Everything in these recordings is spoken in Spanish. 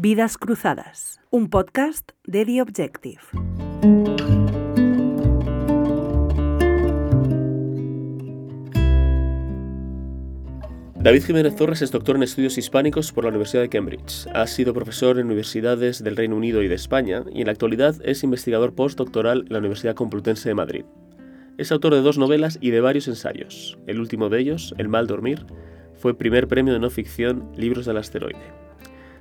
Vidas Cruzadas, un podcast de The Objective. David Jiménez Torres es doctor en estudios hispánicos por la Universidad de Cambridge. Ha sido profesor en universidades del Reino Unido y de España y en la actualidad es investigador postdoctoral en la Universidad Complutense de Madrid. Es autor de dos novelas y de varios ensayos. El último de ellos, El mal dormir, fue primer premio de no ficción Libros del Asteroide.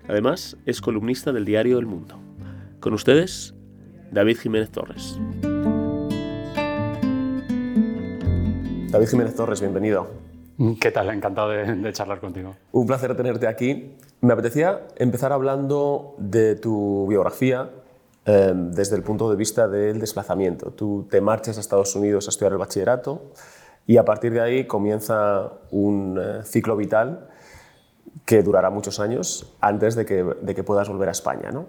Además, es columnista del diario El Mundo. Con ustedes, David Jiménez Torres. David Jiménez Torres, bienvenido. ¿Qué tal? Encantado de, charlar contigo. Un placer tenerte aquí. Me apetecía empezar hablando de tu biografía em, desde el punto de vista del desplazamiento. Tú te marchas a Estados Unidos a estudiar el bachillerato y a partir de ahí comienza un eh, ciclo vital que durará muchos años antes de que, de que puedas volver a España. ¿no?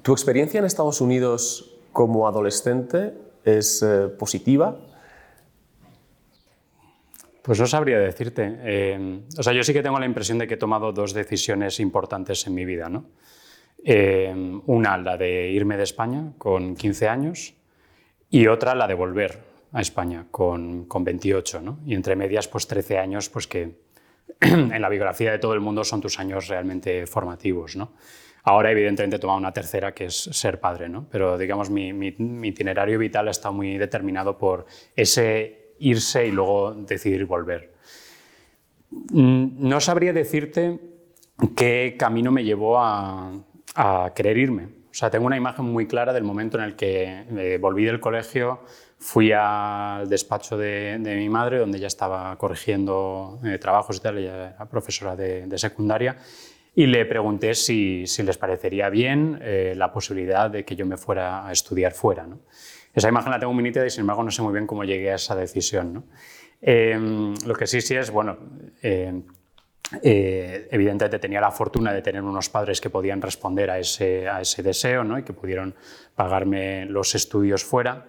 ¿Tu experiencia en Estados Unidos como adolescente es eh, positiva? Pues no sabría decirte. Eh, o sea, yo sí que tengo la impresión de que he tomado dos decisiones importantes en mi vida. ¿no? Eh, una, la de irme de España con 15 años y otra, la de volver a España con, con 28. ¿no? Y entre medias, pues 13 años, pues que en la biografía de todo el mundo son tus años realmente formativos. ¿no? Ahora, evidentemente, he tomado una tercera, que es ser padre, ¿no? pero digamos, mi, mi, mi itinerario vital estado muy determinado por ese irse y luego decidir volver. Mm, no sabría decirte qué camino me llevó a, querer irme. O sea, tengo una imagen muy clara del momento en el que eh, volví del colegio, fui al despacho de, mi madre, donde ella estaba corrigiendo eh, trabajos y tal, ella era profesora de, secundaria, y le pregunté si, les parecería bien eh, la posibilidad de que yo me fuera a estudiar fuera. ¿no? Esa imagen la tengo muy nítida y sin embargo no sé muy bien cómo llegué a esa decisión. Em, lo que sí sí es, bueno, eh, eh, evidentemente tenía la fortuna de tener unos padres que podían responder a ese, a ese deseo ¿no? y que pudieron pagarme los estudios fuera.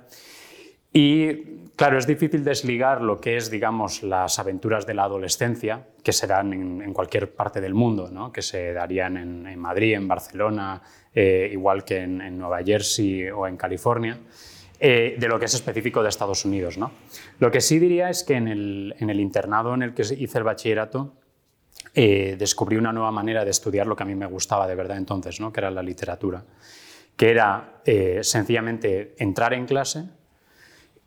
Y claro, es difícil desligar lo que es, digamos, las aventuras de la adolescencia, que serán en, cualquier parte del mundo, ¿no? que se darían en, Madrid, en Barcelona, eh, igual que en, en Nueva Jersey o en California. Eh, de lo que es específico de Estados Unidos. ¿no? Lo que sí diría es que en el, internado en el que hice el bachillerato eh, descubrí una nueva manera de estudiar lo que a mí me gustaba de verdad entonces, ¿no? que era la literatura, que era eh, sencillamente entrar en clase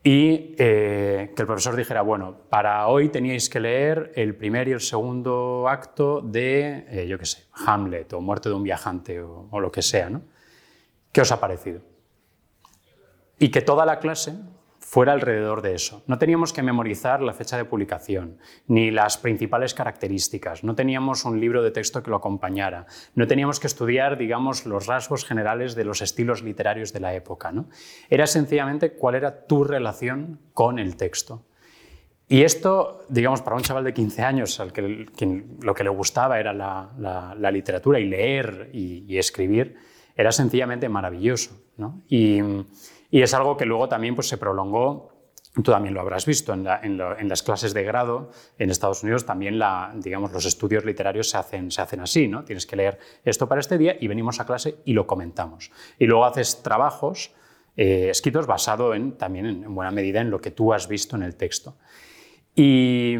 y que el profesor dijera, bueno, para hoy teníais que leer el primer y el segundo acto de, yo qué sé, Hamlet o Muerte de un viajante o, o lo que sea. ¿no? ¿Qué os ha parecido? y que toda la clase fuera alrededor de eso. No teníamos que memorizar la fecha de publicación, ni las principales características, no teníamos un libro de texto que lo acompañara, no teníamos que estudiar, digamos, los rasgos generales de los estilos literarios de la época. ¿no? Era sencillamente cuál era tu relación con el texto. Y esto, digamos, para un chaval de 15 años, al que, lo que le gustaba era la, literatura y leer y, escribir, era sencillamente maravilloso. Y es algo que luego también pues, se prolongó Tú también lo habrás visto en, las clases de grado en Estados Unidos, también la, digamos, los estudios literarios se hacen, se hacen así, ¿no? Tienes que leer esto para este día y venimos a clase y lo comentamos. Y luego haces trabajos eh, escritos basados en, también en, buena medida en lo que tú has visto en el texto. Y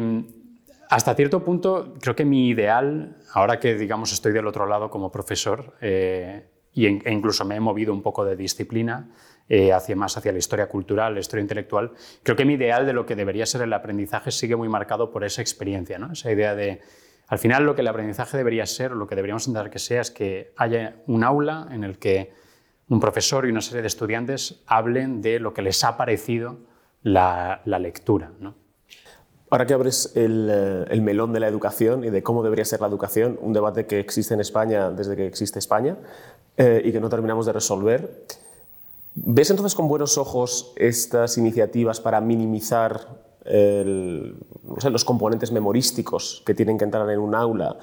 hasta cierto punto creo que mi ideal, ahora que digamos estoy del otro lado como profesor eh, e incluso me he movido un poco de disciplina, eh, hacia más hacia la historia cultural, la historia intelectual, creo que mi ideal de lo que debería ser el aprendizaje sigue muy marcado por esa experiencia, ¿no? esa idea de, al final lo que el aprendizaje debería ser, lo que deberíamos intentar que sea, es que haya un aula en el que un profesor y una serie de estudiantes hablen de lo que les ha parecido la, lectura. Ahora que abres el, eh, el, melón de la educación y de cómo debería ser la educación, un debate que existe en España desde que existe España eh, y que no terminamos de resolver, ¿Ves entonces con buenos ojos estas iniciativas para minimizar los componentes memorísticos que tienen que entrar en un aula?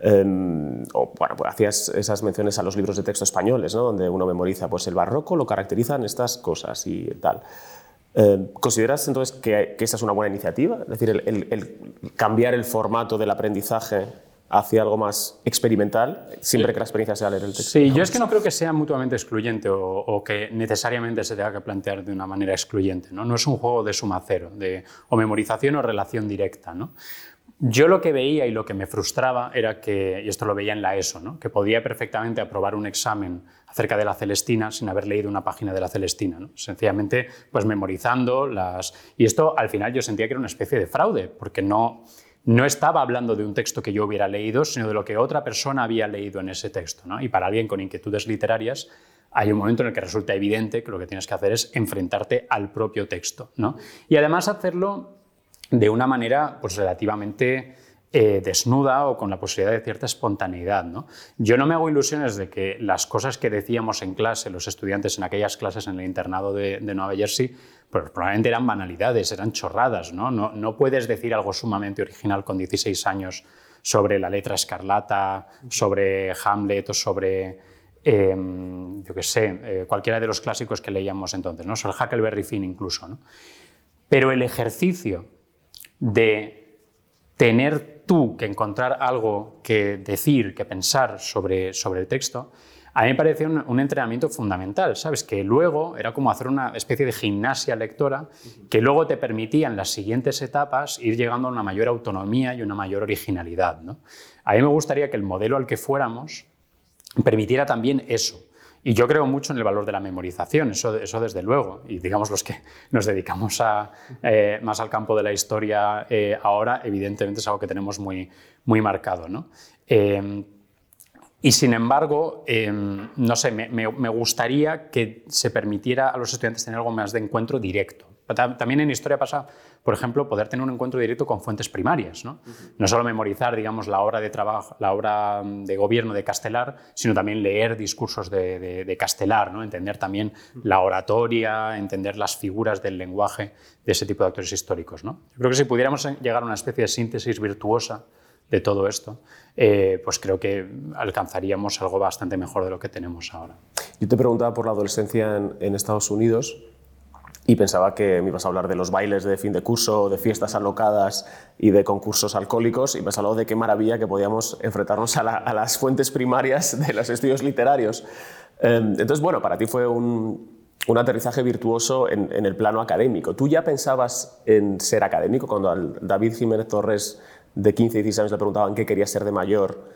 Em, o, bueno, pues hacías esas menciones a los libros de texto españoles, ¿no? donde uno memoriza pues el barroco, lo caracterizan estas cosas y tal. Em, ¿Consideras entonces que, esa es una buena iniciativa? Es decir, el, cambiar el formato del aprendizaje hacia algo más experimental, siempre que la experiencia sea leer el texto. Sí, yo es que no creo que sea mutuamente excluyente o, que necesariamente se tenga que plantear de una manera excluyente. No, no es un juego de suma cero, de o memorización o relación directa. ¿no? Yo lo que veía y lo que me frustraba era que, y esto lo veía en la ESO, ¿no? que podía perfectamente aprobar un examen acerca de la Celestina sin haber leído una página de la Celestina. ¿no? Sencillamente, pues memorizando las... Y esto al final yo sentía que era una especie de fraude, porque no, no estaba hablando de un texto que yo hubiera leído, sino de lo que otra persona había leído en ese texto. Y para alguien con inquietudes literarias, hay un momento en el que resulta evidente que lo que tienes que hacer es enfrentarte al propio texto. ¿no? Y además hacerlo de una manera pues, relativamente eh, desnuda o con la posibilidad de cierta espontaneidad. ¿no? Yo no me hago ilusiones de que las cosas que decíamos en clase, los estudiantes en aquellas clases en el internado de, Nueva Jersey, pues probablemente eran banalidades, eran chorradas. ¿no? ¿no? No, puedes decir algo sumamente original con 16 años sobre la letra escarlata, sobre Hamlet o sobre, em, yo qué sé, eh, cualquiera de los clásicos que leíamos entonces, ¿no? sobre Huckleberry Finn incluso. ¿no? Pero el ejercicio de tener tú que encontrar algo que decir, que pensar sobre, sobre el texto, a mí me pareció un, entrenamiento fundamental, ¿sabes? Que luego era como hacer una especie de gimnasia lectora que luego te permitía en las siguientes etapas ir llegando a una mayor autonomía y una mayor originalidad, ¿no? A mí me gustaría que el modelo al que fuéramos permitiera también eso, y yo creo mucho en el valor de la memorización, eso, eso desde luego. Y digamos los que nos dedicamos eh, más al campo de la historia eh, ahora, evidentemente es algo que tenemos muy, muy marcado. ¿no? Eh, y sin embargo, no sé, me, gustaría que se permitiera a los estudiantes tener algo más de encuentro directo. También en historia pasa, por ejemplo, poder tener un encuentro directo con fuentes primarias. No, no solo memorizar, digamos, la obra de trabajo, la obra de gobierno de Castelar, sino también leer discursos de, de, Castelar, ¿no? entender también la oratoria, entender las figuras del lenguaje de ese tipo de actores históricos. ¿no? Yo creo que si pudiéramos llegar a una especie de síntesis virtuosa de todo esto, eh, pues creo que alcanzaríamos algo bastante mejor de lo que tenemos ahora. Yo te preguntaba por la adolescencia en, en Estados Unidos y pensaba que me ibas a hablar de los bailes de fin de curso, de fiestas alocadas y de concursos alcohólicos, y me has hablado de qué maravilla que podíamos enfrentarnos a, las fuentes primarias de los estudios literarios. Em, entonces, bueno, para ti fue un, aterrizaje virtuoso en, el plano académico. ¿Tú ya pensabas en ser académico cuando al David Jiménez Torres de 15 y 16 años le preguntaban qué querías ser de mayor?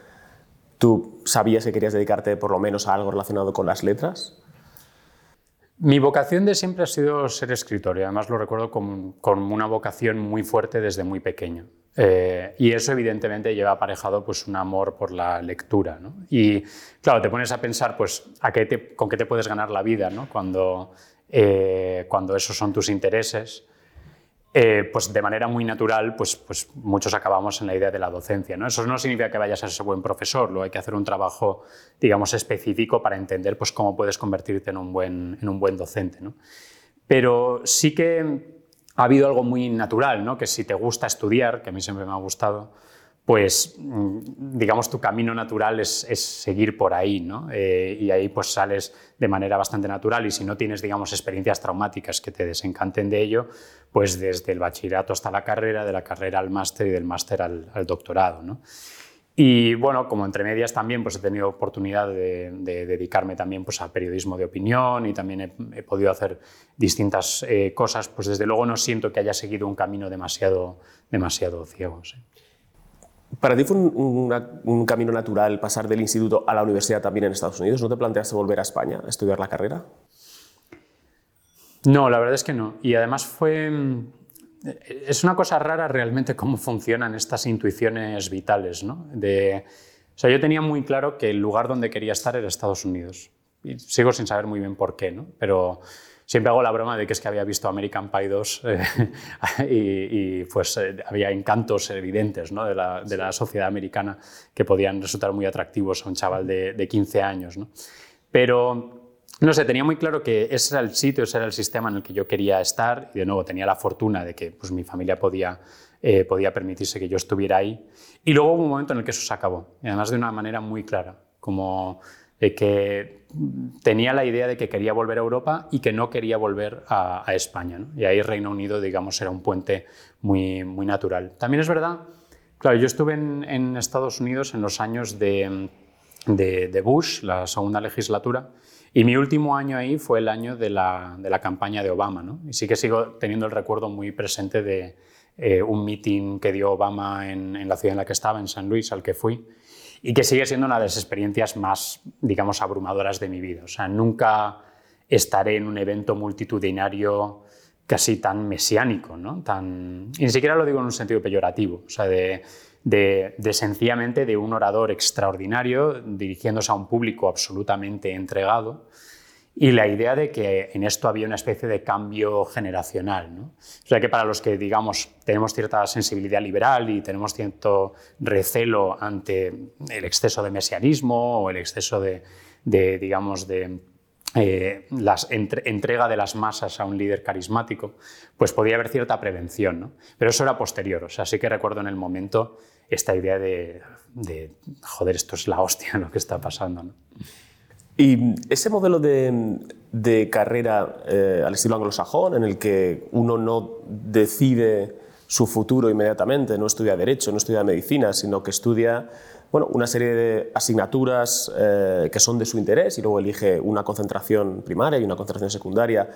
¿Tú sabías que querías dedicarte por lo menos a algo relacionado con las letras? Mi vocación de siempre ha sido ser escritor y además lo recuerdo como, una vocación muy fuerte desde muy pequeño. Eh, y eso evidentemente lleva aparejado pues, un amor por la lectura. Y claro, te pones a pensar pues, con qué te puedes ganar la vida ¿no? cuando, eh, cuando esos son tus intereses. Eh, pues de manera muy natural, pues, pues muchos acabamos en la idea de la docencia. ¿no? Eso no significa que vayas a ser buen profesor, luego hay que hacer un trabajo, digamos, específico para entender pues, cómo puedes convertirte en un buen, en un buen docente. ¿no? Pero sí que ha habido algo muy natural, ¿no? que si te gusta estudiar, que a mí siempre me ha gustado, pues mm, digamos tu camino natural es, seguir por ahí, ¿no? Eh, y ahí pues sales de manera bastante natural y si no tienes, digamos, experiencias traumáticas que te desencanten de ello, pues desde el bachillerato hasta la carrera, de la carrera al máster y del máster al, doctorado, ¿no? Y bueno, como entre medias también pues he tenido oportunidad de, dedicarme también pues a periodismo de opinión y también he, podido hacer distintas eh, cosas, pues desde luego no siento que haya seguido un camino demasiado, demasiado ciego. ¿sí? ¿Para ti fue un, camino natural pasar del instituto a la universidad también en Estados Unidos? ¿No te planteaste volver a España a estudiar la carrera? No, la verdad es que no. Y además fue... Es una cosa rara realmente cómo funcionan estas intuiciones vitales. ¿no? De, o sea, yo tenía muy claro que el lugar donde quería estar era Estados Unidos. Y sigo sin saber muy bien por qué, ¿no? pero siempre hago la broma de que es que había visto American Pie 2 eh, y, pues eh, había encantos evidentes ¿no? de, la, de, la, sociedad americana que podían resultar muy atractivos a un chaval de, de 15 años. ¿no? Pero no sé, tenía muy claro que ese era el sitio, ese era el sistema en el que yo quería estar y de nuevo tenía la fortuna de que pues, mi familia podía, eh, podía permitirse que yo estuviera ahí. Y luego hubo un momento en el que eso se acabó, y además de una manera muy clara, como que tenía la idea de que quería volver a Europa y que no quería volver a, España. Y ahí Reino Unido, digamos, era un puente muy, muy natural. También es verdad Claro, yo estuve en, Estados Unidos en los años de, Bush, la segunda legislatura, y mi último año ahí fue el año de la, de la campaña de Obama. Y sí que sigo teniendo el recuerdo muy presente de eh, un meeting que dio Obama en, la ciudad en la que estaba, en San Luis, al que fui, y que sigue siendo una de las experiencias más, digamos, abrumadoras de mi vida. O sea, nunca estaré en un evento multitudinario casi tan mesiánico, ¿no? tan, y ni siquiera lo digo en un sentido peyorativo, o sea, de, de, de, sencillamente de un orador extraordinario dirigiéndose a un público absolutamente entregado y la idea de que en esto había una especie de cambio generacional. ¿no? O sea que para los que, digamos, tenemos cierta sensibilidad liberal y tenemos cierto recelo ante el exceso de mesianismo o el exceso de, de digamos, de eh, la entrega de las masas a un líder carismático, pues podía haber cierta prevención. ¿no? Pero eso era posterior, o sea, sí que recuerdo en el momento esta idea de, de joder, esto es la hostia lo que está pasando. ¿no? Y ese modelo de, de carrera eh, al estilo anglosajón, en el que uno no decide su futuro inmediatamente, no estudia Derecho, no estudia Medicina, sino que estudia bueno, una serie de asignaturas eh, que son de su interés y luego elige una concentración primaria y una concentración secundaria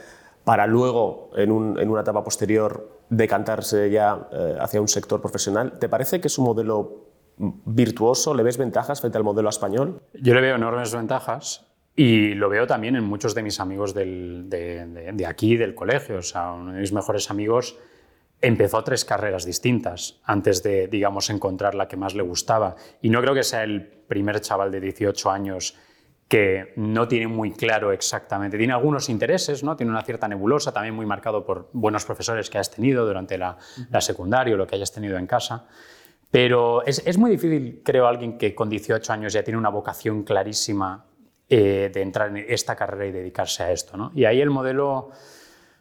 para luego, en, un, en una etapa posterior, decantarse ya eh, hacia un sector profesional. ¿Te parece que es un modelo virtuoso? ¿Le ves ventajas frente al modelo español? Yo le veo enormes ventajas y lo veo también en muchos de mis amigos del, de, de, de, aquí, del colegio. O sea, uno de mis mejores amigos empezó tres carreras distintas antes de, digamos, encontrar la que más le gustaba. Y no creo que sea el primer chaval de 18 años que no tiene muy claro exactamente, tiene algunos intereses, ¿no? tiene una cierta nebulosa, también muy marcado por buenos profesores que has tenido durante la, la secundaria o lo que hayas tenido en casa. Pero es, es, muy difícil, creo, alguien que con 18 años ya tiene una vocación clarísima eh, de entrar en esta carrera y dedicarse a esto. ¿no? Y ahí el modelo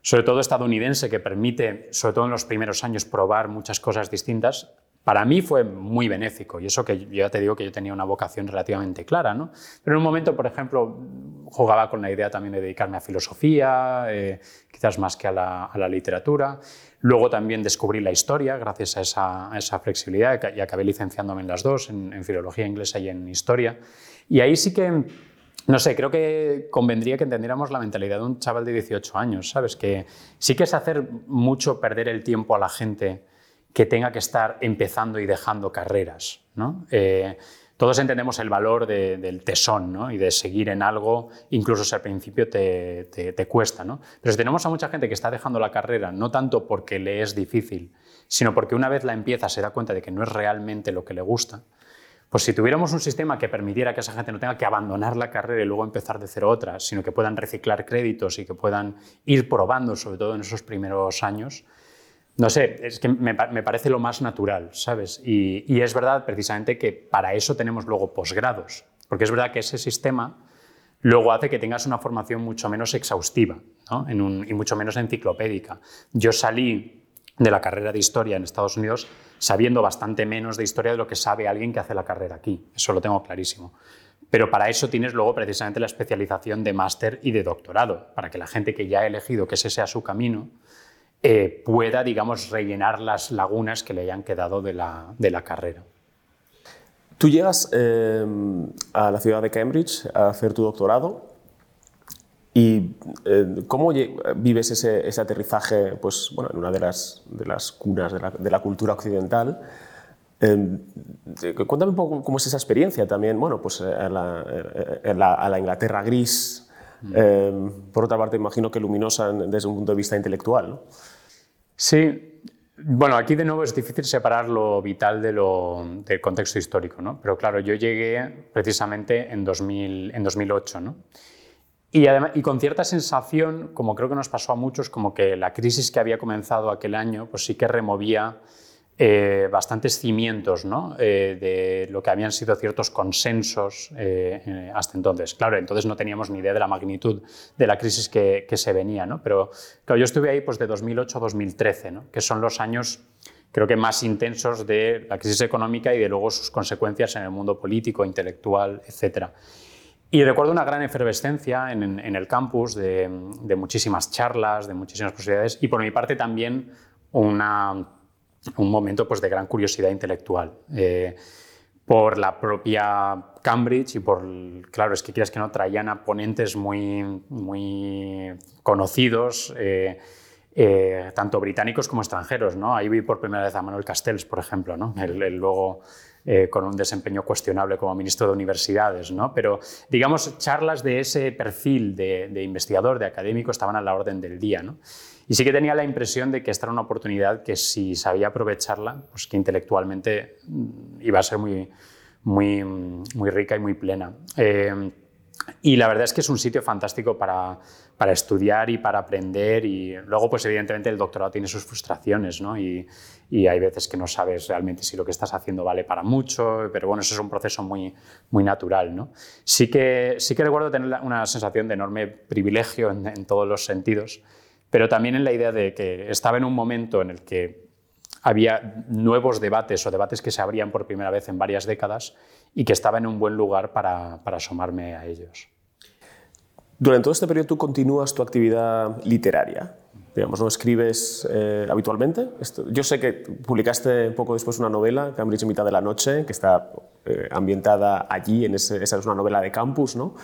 sobre todo estadounidense, que permite, sobre todo en los primeros años, probar muchas cosas distintas, para mí fue muy benéfico. Y eso que yo ya te digo que yo tenía una vocación relativamente clara, ¿no? Pero en un momento, por ejemplo, jugaba con la idea también de dedicarme a filosofía, eh, quizás más que a la, a la, literatura. Luego también descubrí la historia gracias a esa, a esa flexibilidad y acabé licenciándome en las dos, en, en filología inglesa y en historia. Y ahí sí que no sé, creo que convendría que entendiéramos la mentalidad de un chaval de 18 años, ¿sabes? Que sí que es hacer mucho perder el tiempo a la gente que tenga que estar empezando y dejando carreras, ¿no? Eh, todos entendemos el valor de, del tesón ¿no? y de seguir en algo, incluso si al principio te, te, te, cuesta. ¿no? Pero si tenemos a mucha gente que está dejando la carrera, no tanto porque le es difícil, sino porque una vez la empieza se da cuenta de que no es realmente lo que le gusta, pues si tuviéramos un sistema que permitiera que esa gente no tenga que abandonar la carrera y luego empezar de cero otra, sino que puedan reciclar créditos y que puedan ir probando, sobre todo en esos primeros años, no sé, es que me, me parece lo más natural, ¿sabes? Y, y, es verdad precisamente que para eso tenemos luego posgrados, porque es verdad que ese sistema luego hace que tengas una formación mucho menos exhaustiva ¿no? en un, y mucho menos enciclopédica. Yo salí de la carrera de historia en Estados Unidos sabiendo bastante menos de historia de lo que sabe alguien que hace la carrera aquí. Eso lo tengo clarísimo. Pero para eso tienes luego precisamente la especialización de máster y de doctorado, para que la gente que ya ha elegido que ese sea su camino eh, pueda, digamos, rellenar las lagunas que le hayan quedado de la, de la carrera. Tú llegas eh, a la ciudad de Cambridge a hacer tu doctorado ¿Y eh, cómo vives ese, ese, aterrizaje pues, bueno, en una de las, de las cunas de la, de la cultura occidental? Eh, cuéntame un poco cómo es esa experiencia también, bueno, pues eh, a la, eh, a la, a la Inglaterra gris, mm. eh, por otra parte imagino que luminosa desde un punto de vista intelectual. ¿no? Sí, bueno, aquí de nuevo es difícil separar lo vital de lo, del contexto histórico, ¿no? pero claro, yo llegué precisamente en, 2000, en 2008. ¿no? Y, además, y, con cierta sensación, como creo que nos pasó a muchos, como que la crisis que había comenzado aquel año, pues sí que removía eh, bastantes cimientos ¿no? eh, de lo que habían sido ciertos consensos eh, hasta entonces. Claro, entonces no teníamos ni idea de la magnitud de la crisis que, que se venía, ¿no? pero claro, yo estuve ahí pues, de 2008 a 2013, ¿no? que son los años creo que más intensos de la crisis económica y de luego sus consecuencias en el mundo político, intelectual, etcétera. Y recuerdo una gran efervescencia en, el campus de, de, muchísimas charlas, de muchísimas posibilidades y por mi parte también un momento pues, de gran curiosidad intelectual. Eh, por la propia Cambridge y por, claro, es que quieras que no, traían a ponentes muy, muy conocidos, eh, eh, tanto británicos como extranjeros. ¿no? Ahí vi por primera vez a Manuel Castells, por ejemplo, ¿no? el, luego eh, con un desempeño cuestionable como ministro de universidades. ¿no? Pero, digamos, charlas de ese perfil de, investigador, de académico, estaban a la orden del día. ¿no? Y sí que tenía la impresión de que esta era una oportunidad que si sabía aprovecharla, pues que intelectualmente mm, iba a ser muy, muy, muy rica y muy plena. Eh, y la verdad es que es un sitio fantástico para, para, estudiar y para aprender y luego pues evidentemente el doctorado tiene sus frustraciones ¿no? Y, hay veces que no sabes realmente si lo que estás haciendo vale para mucho, pero bueno, eso es un proceso muy, muy natural. ¿no? Sí, que, sí que recuerdo tener una sensación de enorme privilegio en, todos los sentidos pero también en la idea de que estaba en un momento en el que había nuevos debates o debates que se abrían por primera vez en varias décadas y que estaba en un buen lugar para, para asomarme a ellos. Durante todo este periodo tú continúas tu actividad literaria, digamos, ¿no escribes eh, habitualmente? Esto, yo sé que publicaste poco después una novela, Cambridge en mitad de la noche, que está eh, ambientada allí, en ese, esa es una novela de campus, ¿no?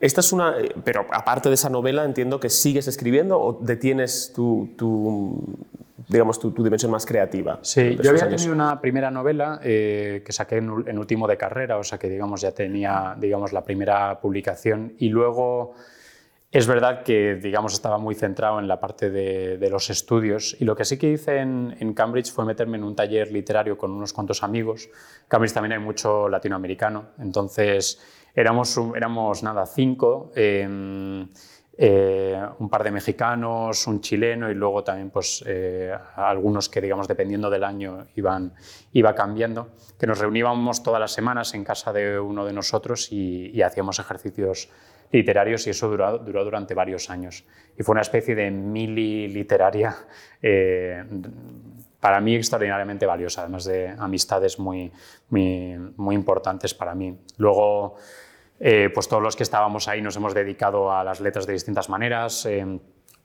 Esta es una, eh, pero aparte de esa novela, entiendo que sigues escribiendo o detienes tu, digamos, tu, dimensión más creativa. Sí, yo había tenido una primera novela eh, que saqué en, último de carrera, o sea que digamos ya tenía digamos, la primera publicación y luego es verdad que digamos, estaba muy centrado en la parte de, los estudios y lo que sí que hice en, en, Cambridge fue meterme en un taller literario con unos cuantos amigos. En Cambridge también hay mucho latinoamericano, entonces Éramos, éramos nada, cinco, em, eh, un par de mexicanos, un chileno y luego también pues, eh, algunos que, digamos, dependiendo del año iban, iba cambiando, que nos reuníamos todas las semanas en casa de uno de nosotros y, hacíamos ejercicios literarios y eso duró, duró, durante varios años. Y fue una especie de mili literaria eh, para mí extraordinariamente valiosa, además de amistades muy, muy, muy importantes para mí. Luego, eh, pues todos los que estábamos ahí nos hemos dedicado a las letras de distintas maneras. Eh,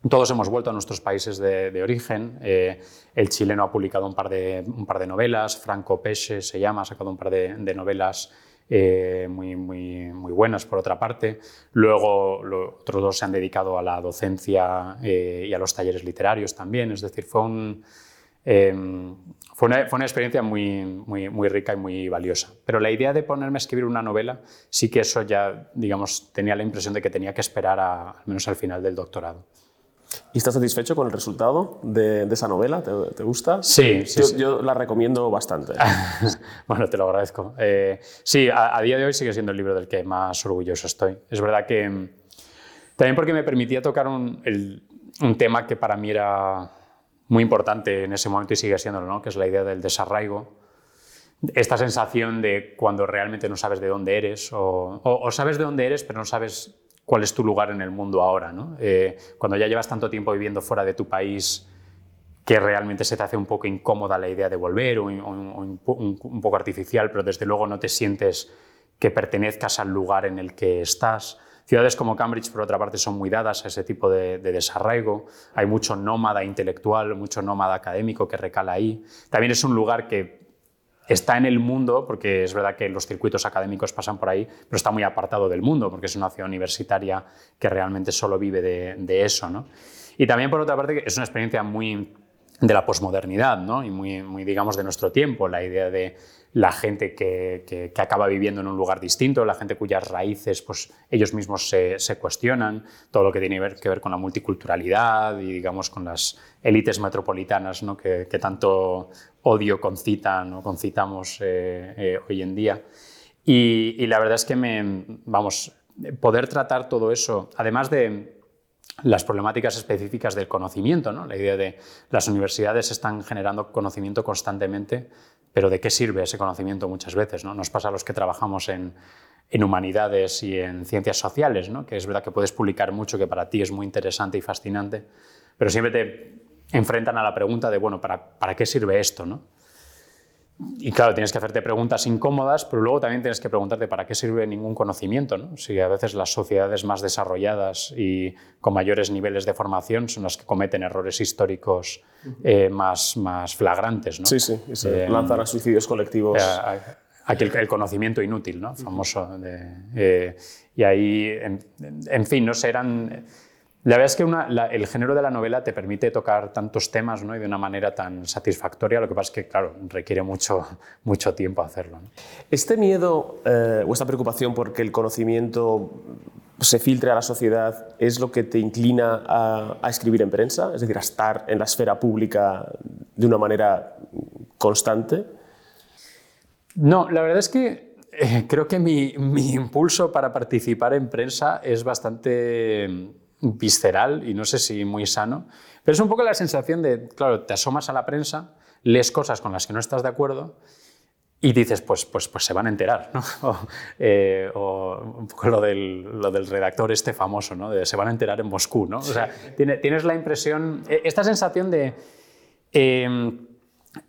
todos hemos vuelto a nuestros países de, origen. Eh, el chileno ha publicado un par, de, un par de novelas, Franco Peche se llama, ha sacado un par de, novelas muy, muy, muy, buenas por otra parte. Luego otros dos se han dedicado a la docencia y a los talleres literarios también. Es decir, fue un, Em, fue, una, fue, una, experiencia muy, muy, muy, rica y muy valiosa. Pero la idea de ponerme a escribir una novela, sí que eso ya, digamos, tenía la impresión de que tenía que esperar a, al menos al final del doctorado. ¿Y estás satisfecho con el resultado de, de esa novela? ¿Te, ¿Te, gusta? Sí, sí, yo, yo, la recomiendo bastante. bueno, te lo agradezco. Eh, sí, a, a, día de hoy sigue siendo el libro del que más orgulloso estoy. Es verdad que también porque me permitía tocar un, el, un tema que para mí era muy importante en ese momento y sigue siéndolo, ¿no? que es la idea del desarraigo. Esta sensación de cuando realmente no sabes de dónde eres o, sabes de dónde eres pero no sabes cuál es tu lugar en el mundo ahora. ¿no? Eh, cuando ya llevas tanto tiempo viviendo fuera de tu país que realmente se te hace un poco incómoda la idea de volver o, un poco artificial, pero desde luego no te sientes que pertenezcas al lugar en el que estás Ciudades como Cambridge, por otra parte, son muy dadas a ese tipo de, desarraigo. Hay mucho nómada intelectual, mucho nómada académico que recala ahí. También es un lugar que está en el mundo, porque es verdad que los circuitos académicos pasan por ahí, pero está muy apartado del mundo, porque es una ciudad universitaria que realmente solo vive de, eso. ¿no? Y también, por otra parte, es una experiencia muy de la posmodernidad ¿no? y muy, muy, digamos, de nuestro tiempo, la idea de la gente que, acaba viviendo en un lugar distinto, la gente cuyas raíces pues, ellos mismos se, cuestionan, todo lo que tiene que ver con la multiculturalidad y digamos con las élites metropolitanas ¿no? que, que, tanto odio concitan o concitamos eh, eh, hoy en día. Y, y, la verdad es que me, vamos, poder tratar todo eso, además de las problemáticas específicas del conocimiento, ¿no? la idea de las universidades están generando conocimiento constantemente, pero ¿de qué sirve ese conocimiento muchas veces? ¿no? Nos pasa a los que trabajamos en, humanidades y en ciencias sociales, ¿no? que es verdad que puedes publicar mucho que para ti es muy interesante y fascinante, pero siempre te enfrentan a la pregunta de, bueno, ¿para, para qué sirve esto? ¿no? Y claro, tienes que hacerte preguntas incómodas, pero luego también tienes que preguntarte para qué sirve ningún conocimiento. ¿no? Si a veces las sociedades más desarrolladas y con mayores niveles de formación son las que cometen errores históricos eh, más, más flagrantes. ¿no? Sí, sí, eh, lanzan a suicidios colectivos. Aquí el, conocimiento inútil, ¿no? famoso. Eh, y ahí, en, en, fin, no sé, eran la verdad es que el género de la novela te permite tocar tantos temas ¿no? y de una manera tan satisfactoria, lo que pasa es que, claro, requiere mucho, mucho tiempo hacerlo. ¿Este miedo eh, o esta preocupación porque el conocimiento se filtre a la sociedad es lo que te inclina a, escribir en prensa? Es decir, a estar en la esfera pública de una manera constante? No, la verdad es que eh, creo que mi, mi impulso para participar en prensa es bastante visceral y no sé si muy sano, pero es un poco la sensación de, claro, te asomas a la prensa, lees cosas con las que no estás de acuerdo y dices, pues, pues, pues se van a enterar, ¿no? o, eh, un poco lo del, lo del, redactor este famoso, ¿no? De se van a enterar en Moscú, ¿no? O sea, tienes la impresión, e, esta sensación de... Em,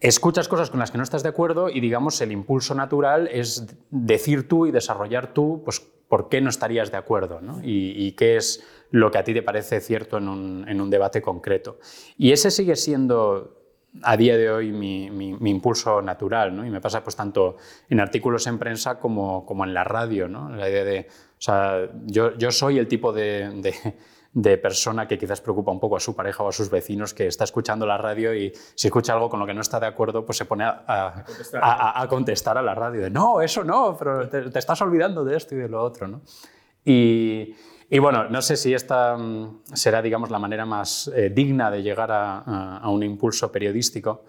escuchas cosas con las que no estás de acuerdo y digamos el impulso natural es decir tú y desarrollar tú pues por qué no estarías de acuerdo ¿no? y, qué es lo que a ti te parece cierto en un, debate concreto. Y ese sigue siendo a día de hoy mi, impulso natural, ¿no? Y me pasa pues tanto en artículos en prensa como, como en la radio, ¿no? La idea de, o sea, yo, yo soy el tipo de, persona que quizás preocupa un poco a su pareja o a sus vecinos que está escuchando la radio y si escucha algo con lo que no está de acuerdo, pues se pone a, a, contestar. a la radio de no, eso no, pero te, te, estás olvidando de esto y de lo otro, ¿no? Y, y bueno, no sé si esta mm, será, digamos, la manera más eh, digna de llegar a, un impulso periodístico,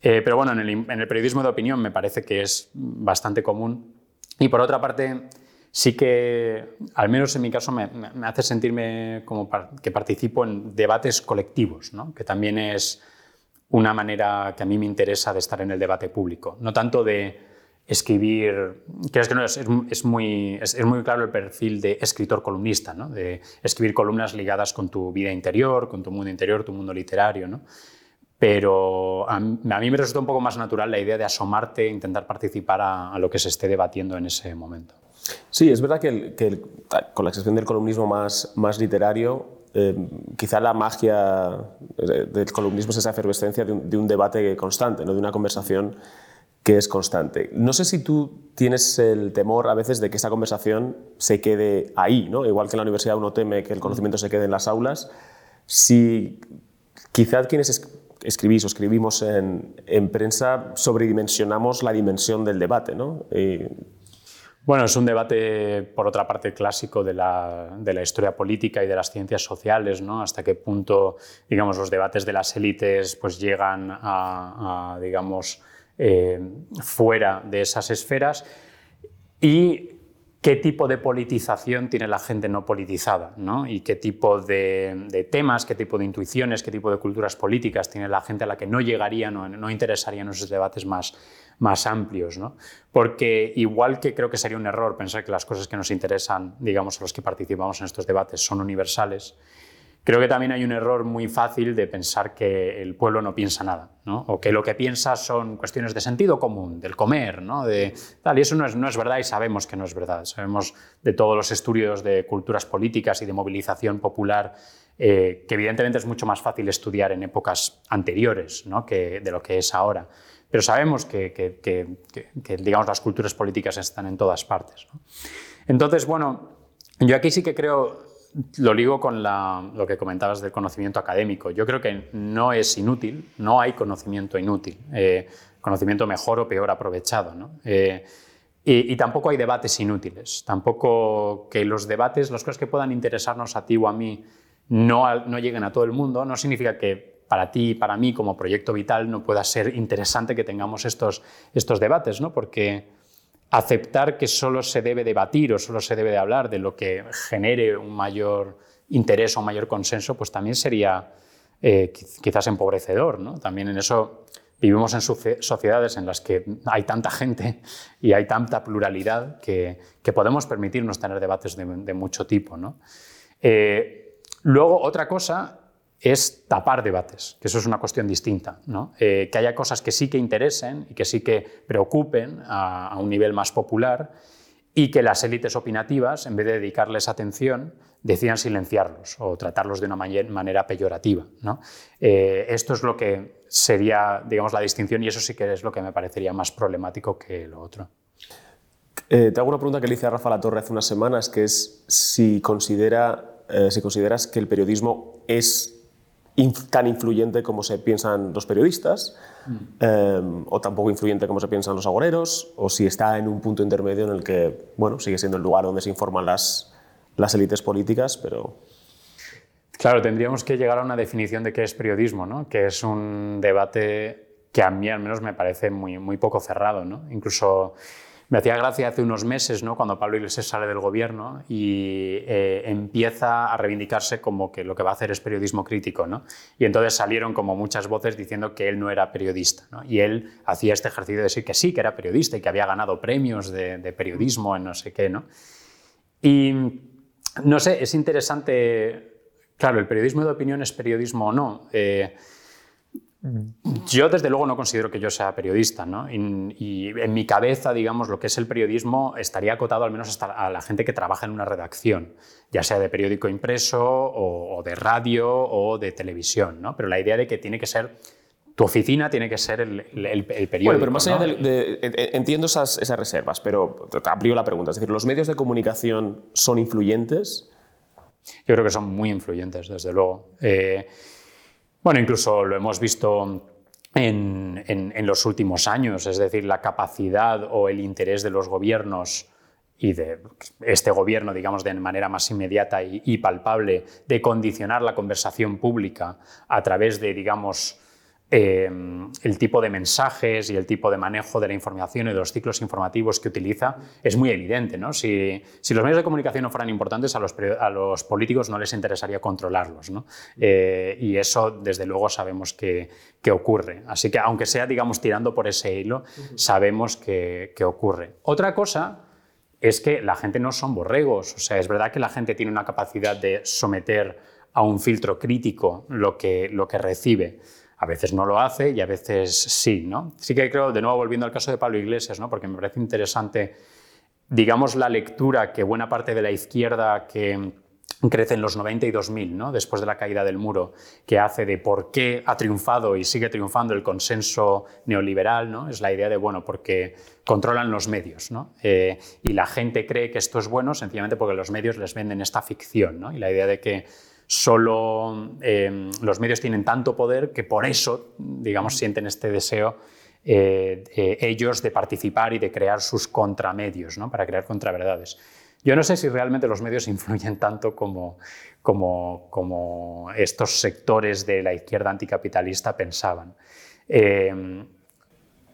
eh, pero bueno, en el, periodismo de opinión me parece que es bastante común. Y por otra parte, sí que, al menos en mi caso, me, hace sentirme como que participo en debates colectivos, ¿no? que también es una manera que a mí me interesa de estar en el debate público. No tanto de escribir, que es, muy, claro el perfil de escritor columnista, de escribir columnas ligadas con tu vida interior, con tu mundo interior, tu mundo literario. Pero a, mí me resulta un poco más natural la idea de asomarte e intentar participar a, lo que se esté debatiendo en ese momento. Sí, es verdad que, que con la excepción del columnismo más, más literario, eh, quizá la magia del columnismo es esa efervescencia de un, de un debate constante, ¿no? de una conversación que es constante. No sé si tú tienes el temor a veces de que esa conversación se quede ahí, ¿no? igual que en la universidad uno teme que el conocimiento se quede en las aulas, si quizás quienes escribís o escribimos en, en, prensa sobredimensionamos la dimensión del debate. ¿no? Bueno, es un debate, por otra parte, clásico de la, de historia política y de las ciencias sociales, ¿no? Hasta qué punto, digamos, los debates de las élites pues, llegan a, digamos, eh, fuera de esas esferas y qué tipo de politización tiene la gente no politizada ¿no? y qué tipo de, temas, qué tipo de intuiciones, qué tipo de culturas políticas tiene la gente a la que no llegarían o no interesarían esos debates más, más amplios. ¿no? Porque igual que creo que sería un error pensar que las cosas que nos interesan, digamos, a los que participamos en estos debates son universales, Creo que también hay un error muy fácil de pensar que el pueblo no piensa nada, ¿no? o que lo que piensa son cuestiones de sentido común, del comer, ¿no? de, tal, y eso no es, no es verdad y sabemos que no es verdad. Sabemos de todos los estudios de culturas políticas y de movilización popular eh, que evidentemente es mucho más fácil estudiar en épocas anteriores ¿no? que de lo que es ahora. Pero sabemos que, digamos, las culturas políticas están en todas partes. ¿no? Entonces, bueno, yo aquí sí que creo lo ligo con lo que comentabas del conocimiento académico. Yo creo que no es inútil, no hay conocimiento inútil, eh, conocimiento mejor o peor aprovechado. Eh, y, tampoco hay debates inútiles, tampoco que los debates, las cosas que puedan interesarnos a ti o a mí, no, no lleguen a todo el mundo, no significa que para ti y para mí como proyecto vital no pueda ser interesante que tengamos estos, estos debates, ¿no? porque aceptar que solo se debe debatir o solo se debe de hablar de lo que genere un mayor interés o un mayor consenso, pues también sería eh, quizás empobrecedor. ¿no? También en eso vivimos en sociedades en las que hay tanta gente y hay tanta pluralidad que, podemos permitirnos tener debates de, mucho tipo. ¿no? Eh, luego, otra cosa es tapar debates, que eso es una cuestión distinta. Eh, que haya cosas que sí que interesen y que sí que preocupen a, un nivel más popular y que las élites opinativas, en vez de dedicarles atención, decidan silenciarlos o tratarlos de una manera peyorativa. Eh, esto es lo que sería, digamos, la distinción y eso sí que es lo que me parecería más problemático que lo otro. Eh, te hago una pregunta que le hice a Rafa La Torre hace unas semanas, que es si, considera, si consideras que el periodismo es tan influyente como se piensan los periodistas, eh, o tampoco influyente como se piensan los agoreros, o si está en un punto intermedio en el que bueno, sigue siendo el lugar donde se informan las, las élites políticas, pero... Claro, tendríamos que llegar a una definición de qué es periodismo, ¿no? que es un debate que a mí al menos me parece muy, muy poco cerrado. ¿no? Incluso me hacía gracia hace unos meses, ¿no? cuando Pablo Iglesias sale del gobierno y eh, empieza a reivindicarse como que lo que va a hacer es periodismo crítico. ¿no? Y entonces salieron como muchas voces diciendo que él no era periodista. ¿no? Y él hacía este ejercicio de decir que sí, que era periodista y que había ganado premios de, periodismo en no sé qué. ¿no? Y no sé, es interesante, claro, el periodismo de opinión es periodismo o no. Eh, yo, desde luego, no considero que yo sea periodista, ¿no? y, en mi cabeza, digamos, lo que es el periodismo estaría acotado al menos hasta a la gente que trabaja en una redacción, ya sea de periódico impreso o, de radio o de televisión, ¿no? Pero la idea de que tiene que ser tu oficina tiene que ser el, periódico. Bueno, pero más allá de, Entiendo esas, esas, reservas, pero te amplio la pregunta. Es decir, ¿los medios de comunicación son influyentes? Yo creo que son muy influyentes, desde luego. Eh, bueno, incluso lo hemos visto en, los últimos años, es decir, la capacidad o el interés de los gobiernos y de este gobierno, digamos, de manera más inmediata y palpable, de condicionar la conversación pública a través de, digamos, Em, el tipo de mensajes y el tipo de manejo de la información y de los ciclos informativos que utiliza es muy evidente. ¿no? Si, los medios de comunicación no fueran importantes, a los, a los políticos no les interesaría controlarlos. ¿no? Eh, y eso, desde luego, sabemos que, que, ocurre. Así que, aunque sea, digamos, tirando por ese hilo, sabemos que, que ocurre. Otra cosa es que la gente no son borregos. O sea, es verdad que la gente tiene una capacidad de someter a un filtro crítico lo que, lo que recibe a veces no lo hace y a veces sí, ¿no? Sí que creo, de nuevo volviendo al caso de Pablo Iglesias, ¿no? porque me parece interesante, digamos, la lectura que buena parte de la izquierda que crece en los 90 y 2000, ¿no? después de la caída del muro, que hace de por qué ha triunfado y sigue triunfando el consenso neoliberal, ¿no? es la idea de, bueno, porque controlan los medios ¿no? Eh, y la gente cree que esto es bueno sencillamente porque los medios les venden esta ficción ¿no? y la idea de que solo em, los medios tienen tanto poder que por eso, digamos, sienten este deseo eh, ellos de participar y de crear sus contramedios, ¿no? para crear contraverdades. Yo no sé si realmente los medios influyen tanto como, como, como estos sectores de la izquierda anticapitalista pensaban.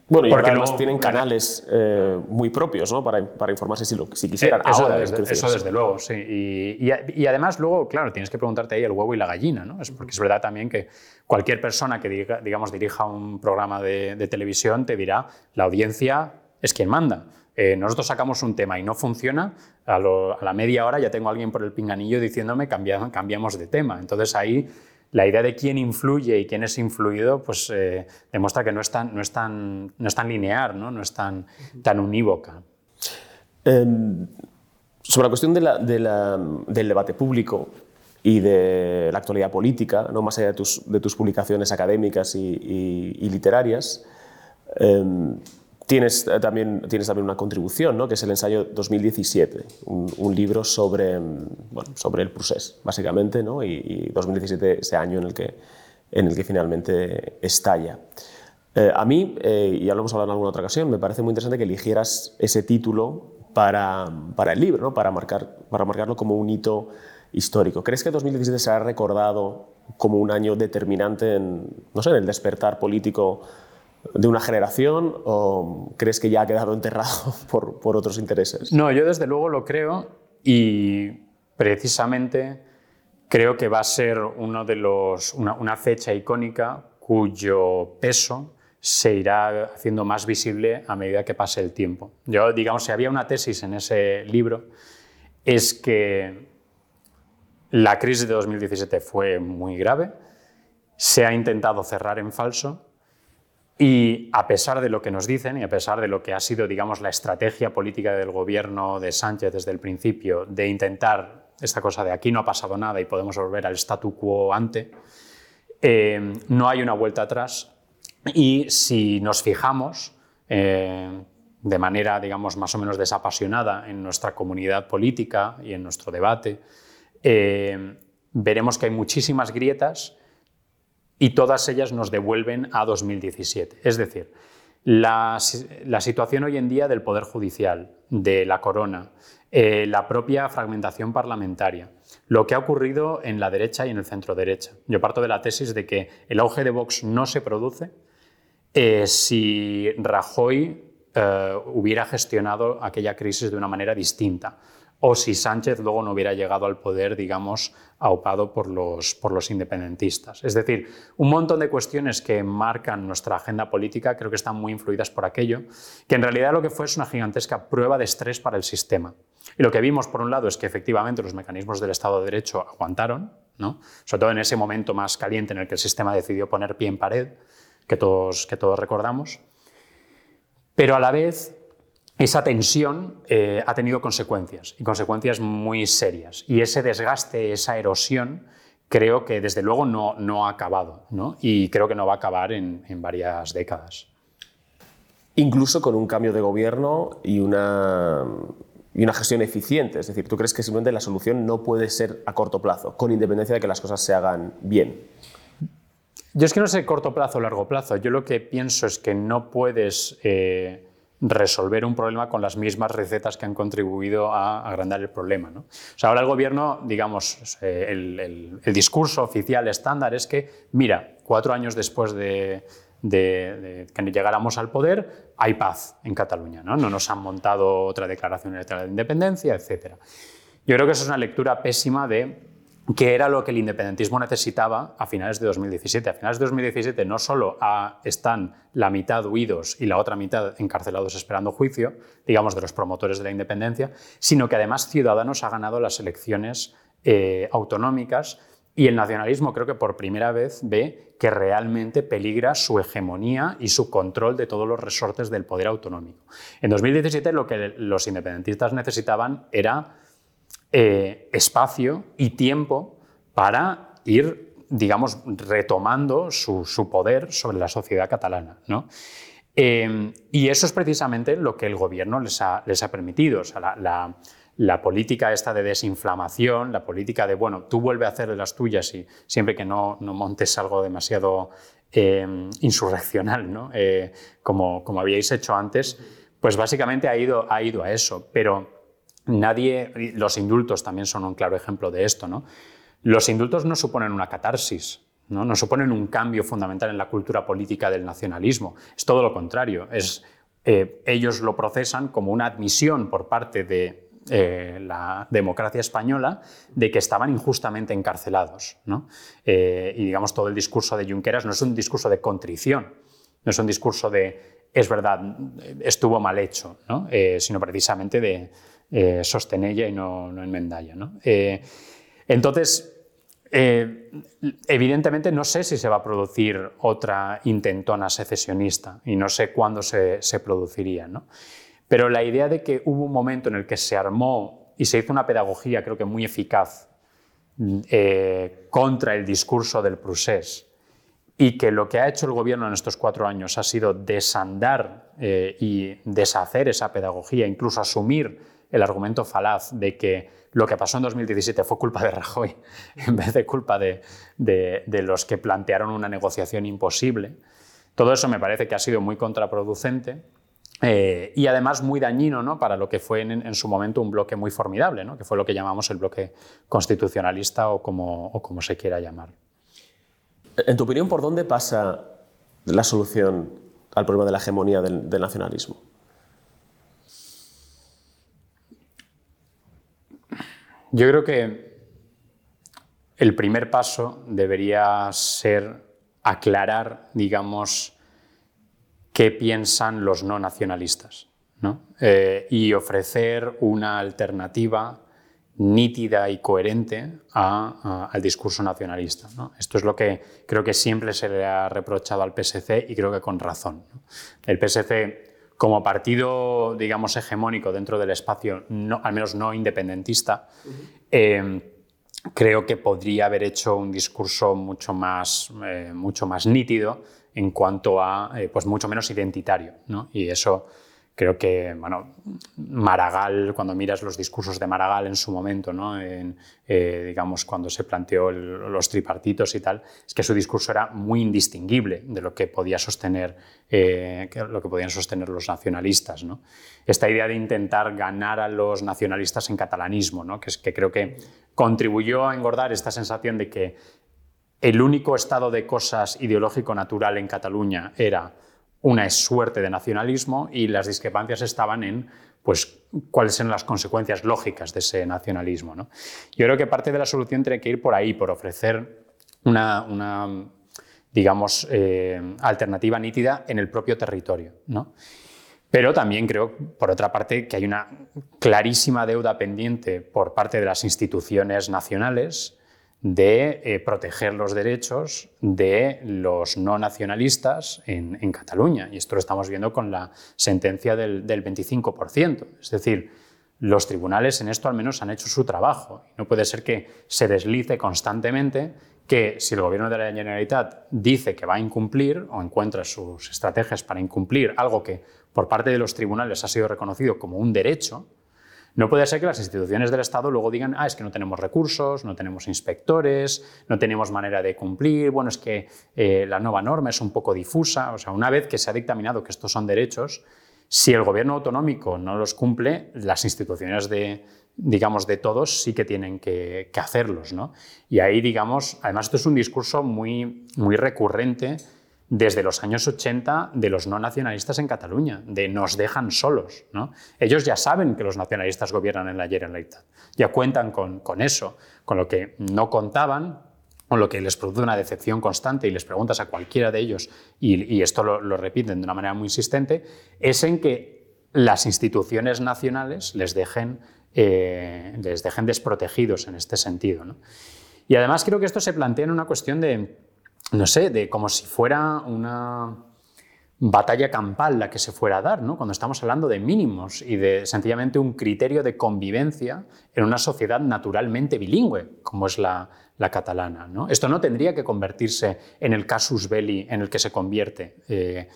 Bueno, y porque además tienen canales eh, muy propios ¿no? para, para, informarse si, lo, si quisieran. Eh, eso, desde, eso desde luego, sí. Y, y, además luego, claro, tienes que preguntarte ahí el huevo y la gallina, ¿no? Es porque es verdad también que cualquier persona que diga, digamos, dirija un programa de, de, televisión te dirá, la audiencia es quien manda. Eh, nosotros sacamos un tema y no funciona, a, a, la media hora ya tengo a alguien por el pinganillo diciéndome cambiamos de tema. Entonces ahí la idea de quién influye y quién es influido, pues eh, demuestra que no es tan, no es tan, no es tan lineal, no, no es tan, tan unívoca. Em, sobre la cuestión de la, del debate público y de la actualidad política, no más allá de tus, de tus publicaciones académicas y, y literarias, em, Tienes eh, también, tienes también una contribución, ¿no? que es el ensayo 2017, un, libro sobre, mm, bueno, sobre el procés, básicamente, ¿no? y, 2017 ese año en el que, en el que finalmente estalla. Eh, a mí, eh, y ya lo hemos hablado en alguna otra ocasión, me parece muy interesante que eligieras ese título para, para el libro, ¿no? para, marcar, para marcarlo como un hito histórico. ¿Crees que 2017 será recordado como un año determinante en, no sé, en el despertar político de una generación o crees que ya ha quedado enterrado por, otros intereses? No, yo desde luego lo creo y precisamente creo que va a ser uno de los, una, una, fecha icónica cuyo peso se irá haciendo más visible a medida que pase el tiempo. Yo, digamos, si había una tesis en ese libro, es que la crisis de 2017 fue muy grave, se ha intentado cerrar en falso y a pesar de lo que nos dicen y a pesar de lo que ha sido, digamos, la estrategia política del gobierno de Sánchez desde el principio de intentar esta cosa de aquí no ha pasado nada y podemos volver al statu quo ante, eh, no hay una vuelta atrás. Y si nos fijamos eh, de manera, digamos, más o menos desapasionada en nuestra comunidad política y en nuestro debate, eh, veremos que hay muchísimas grietas y todas ellas nos devuelven a 2017. Es decir, la, situación hoy en día del Poder Judicial, de la corona, eh, la propia fragmentación parlamentaria, lo que ha ocurrido en la derecha y en el centro derecha. Yo parto de la tesis de que el auge de Vox no se produce eh, si Rajoy eh, hubiera gestionado aquella crisis de una manera distinta o si Sánchez luego no hubiera llegado al poder, digamos, aupado por los, por los independentistas. Es decir, un montón de cuestiones que marcan nuestra agenda política creo que están muy influidas por aquello, que en realidad lo que fue es una gigantesca prueba de estrés para el sistema. Y lo que vimos, por un lado, es que efectivamente los mecanismos del Estado de Derecho aguantaron, ¿no? sobre todo en ese momento más caliente en el que el sistema decidió poner pie en pared, que todos, que todos recordamos, pero a la vez esa tensión eh, ha tenido consecuencias, y consecuencias muy serias. Y ese desgaste, esa erosión, creo que desde luego no, no ha acabado, ¿no? y creo que no va a acabar en, en, varias décadas. Incluso con un cambio de gobierno y una, y una gestión eficiente. Es decir, ¿tú crees que simplemente la solución no puede ser a corto plazo, con independencia de que las cosas se hagan bien? Yo es que no sé corto plazo o largo plazo. Yo lo que pienso es que no puedes... Eh, resolver un problema con las mismas recetas que han contribuido a agrandar el problema. ¿no? O sea, ahora el gobierno, digamos, eh, el, discurso oficial estándar es que, mira, cuatro años después de, que llegáramos al poder, hay paz en Cataluña, ¿no? no nos han montado otra declaración electoral de independencia, etc. Yo creo que eso es una lectura pésima de que era lo que el independentismo necesitaba a finales de 2017. A finales de 2017 no solo están la mitad huidos y la otra mitad encarcelados esperando juicio, digamos, de los promotores de la independencia, sino que además Ciudadanos ha ganado las elecciones eh, autonómicas y el nacionalismo creo que por primera vez ve que realmente peligra su hegemonía y su control de todos los resortes del poder autonómico. En 2017 lo que los independentistas necesitaban era eh, espacio y tiempo para ir, digamos, retomando su, poder sobre la sociedad catalana. ¿no? Eh, y eso es precisamente lo que el gobierno les ha, les ha permitido. O sea, la, política esta de desinflamación, la política de, bueno, tú vuelve a hacer de las tuyas y siempre que no, no montes algo demasiado eh, insurreccional, ¿no? como, como habíais hecho antes, pues básicamente ha ido, ha ido a eso. Pero Nadie, los indultos también son un claro ejemplo de esto. ¿no? Los indultos no suponen una catarsis, ¿no? no suponen un cambio fundamental en la cultura política del nacionalismo. Es todo lo contrario. Es, eh, ellos lo procesan como una admisión por parte de eh, la democracia española de que estaban injustamente encarcelados. ¿no? Eh, y digamos, todo el discurso de Junqueras no es un discurso de contrición, no es un discurso de es verdad, estuvo mal hecho, ¿no? sino precisamente de, eh, sostenella y no, enmendalla. ¿no? Eh, entonces, eh, evidentemente no sé si se va a producir otra intentona secesionista y no sé cuándo se, produciría. ¿no? Pero la idea de que hubo un momento en el que se armó y se hizo una pedagogía, creo que muy eficaz, contra el discurso del procés y que lo que ha hecho el gobierno en estos cuatro años ha sido desandar y deshacer esa pedagogía, incluso asumir el argumento falaz de que lo que pasó en 2017 fue culpa de Rajoy en vez de culpa de, los que plantearon una negociación imposible. Todo eso me parece que ha sido muy contraproducente eh, y además muy dañino ¿no? para lo que fue en, su momento un bloque muy formidable, ¿no? que fue lo que llamamos el bloque constitucionalista o como, como se quiera llamar. En tu opinión, ¿por dónde pasa la solución al problema de la hegemonía del nacionalismo? Yo creo que el primer paso debería ser aclarar, digamos, qué piensan los no nacionalistas ¿no? Eh, y ofrecer una alternativa nítida y coherente al discurso nacionalista. Esto es lo que creo que siempre se le ha reprochado al PSC y creo que con razón. El PSC, como partido, digamos, hegemónico dentro del espacio, no, al menos no independentista, eh, creo que podría haber hecho un discurso mucho más, eh, mucho más nítido en cuanto a, eh, pues mucho menos identitario. Y eso creo que, bueno, Maragall, cuando miras los discursos de Maragall en su momento, ¿no? en, eh, digamos, cuando se planteó los tripartitos y tal, es que su discurso era muy indistinguible de lo que, podía sostener, eh, lo que podían sostener los nacionalistas. ¿no? Esta idea de intentar ganar a los nacionalistas en catalanismo, ¿no? que, es, que creo que contribuyó a engordar esta sensación de que el único estado de cosas ideológico natural en Cataluña era una suerte de nacionalismo y las discrepancias estaban en pues, cuáles eran las consecuencias lógicas de ese nacionalismo. ¿no? Yo creo que parte de la solución tiene que ir por ahí, por ofrecer una, digamos, eh, alternativa nítida en el propio territorio. ¿no? Pero también creo, por otra parte, que hay una clarísima deuda pendiente por parte de las instituciones nacionales de eh, proteger los derechos de los no nacionalistas en, Cataluña. Y esto lo estamos viendo con la sentencia del, 25%. Es decir, los tribunales en esto al menos han hecho su trabajo. No puede ser que se deslice constantemente que si el gobierno de la Generalitat dice que va a incumplir o encuentra sus estrategias para incumplir algo que por parte de los tribunales ha sido reconocido como un derecho, no puede ser que las instituciones del Estado luego digan, ah, es que no tenemos recursos, no tenemos inspectores, no tenemos manera de cumplir, bueno, es que eh, la nueva norma es un poco difusa. O sea, una vez que se ha dictaminado que estos son derechos, si el gobierno autonómico no los cumple, las instituciones de, digamos, de todos sí que tienen que, hacerlos. ¿no? Y ahí, digamos, además esto es un discurso muy, muy recurrente desde los años 80 de los no nacionalistas en Cataluña, de nos dejan solos. ¿no? Ellos ya saben que los nacionalistas gobiernan en la Generalitat, ya cuentan con, eso, con lo que no contaban, con lo que les produce una decepción constante y les preguntas a cualquiera de ellos, y, esto lo, repiten de una manera muy insistente, es en que las instituciones nacionales les dejen, eh, les dejen desprotegidos en este sentido. Y además creo que esto se plantea en una cuestión de no sé, de como si fuera una batalla campal la que se fuera a dar, ¿no? cuando estamos hablando de mínimos y de sencillamente un criterio de convivencia en una sociedad naturalmente bilingüe, como es la, catalana. ¿no? Esto no tendría que convertirse en el casus belli en el que se convierte, eh,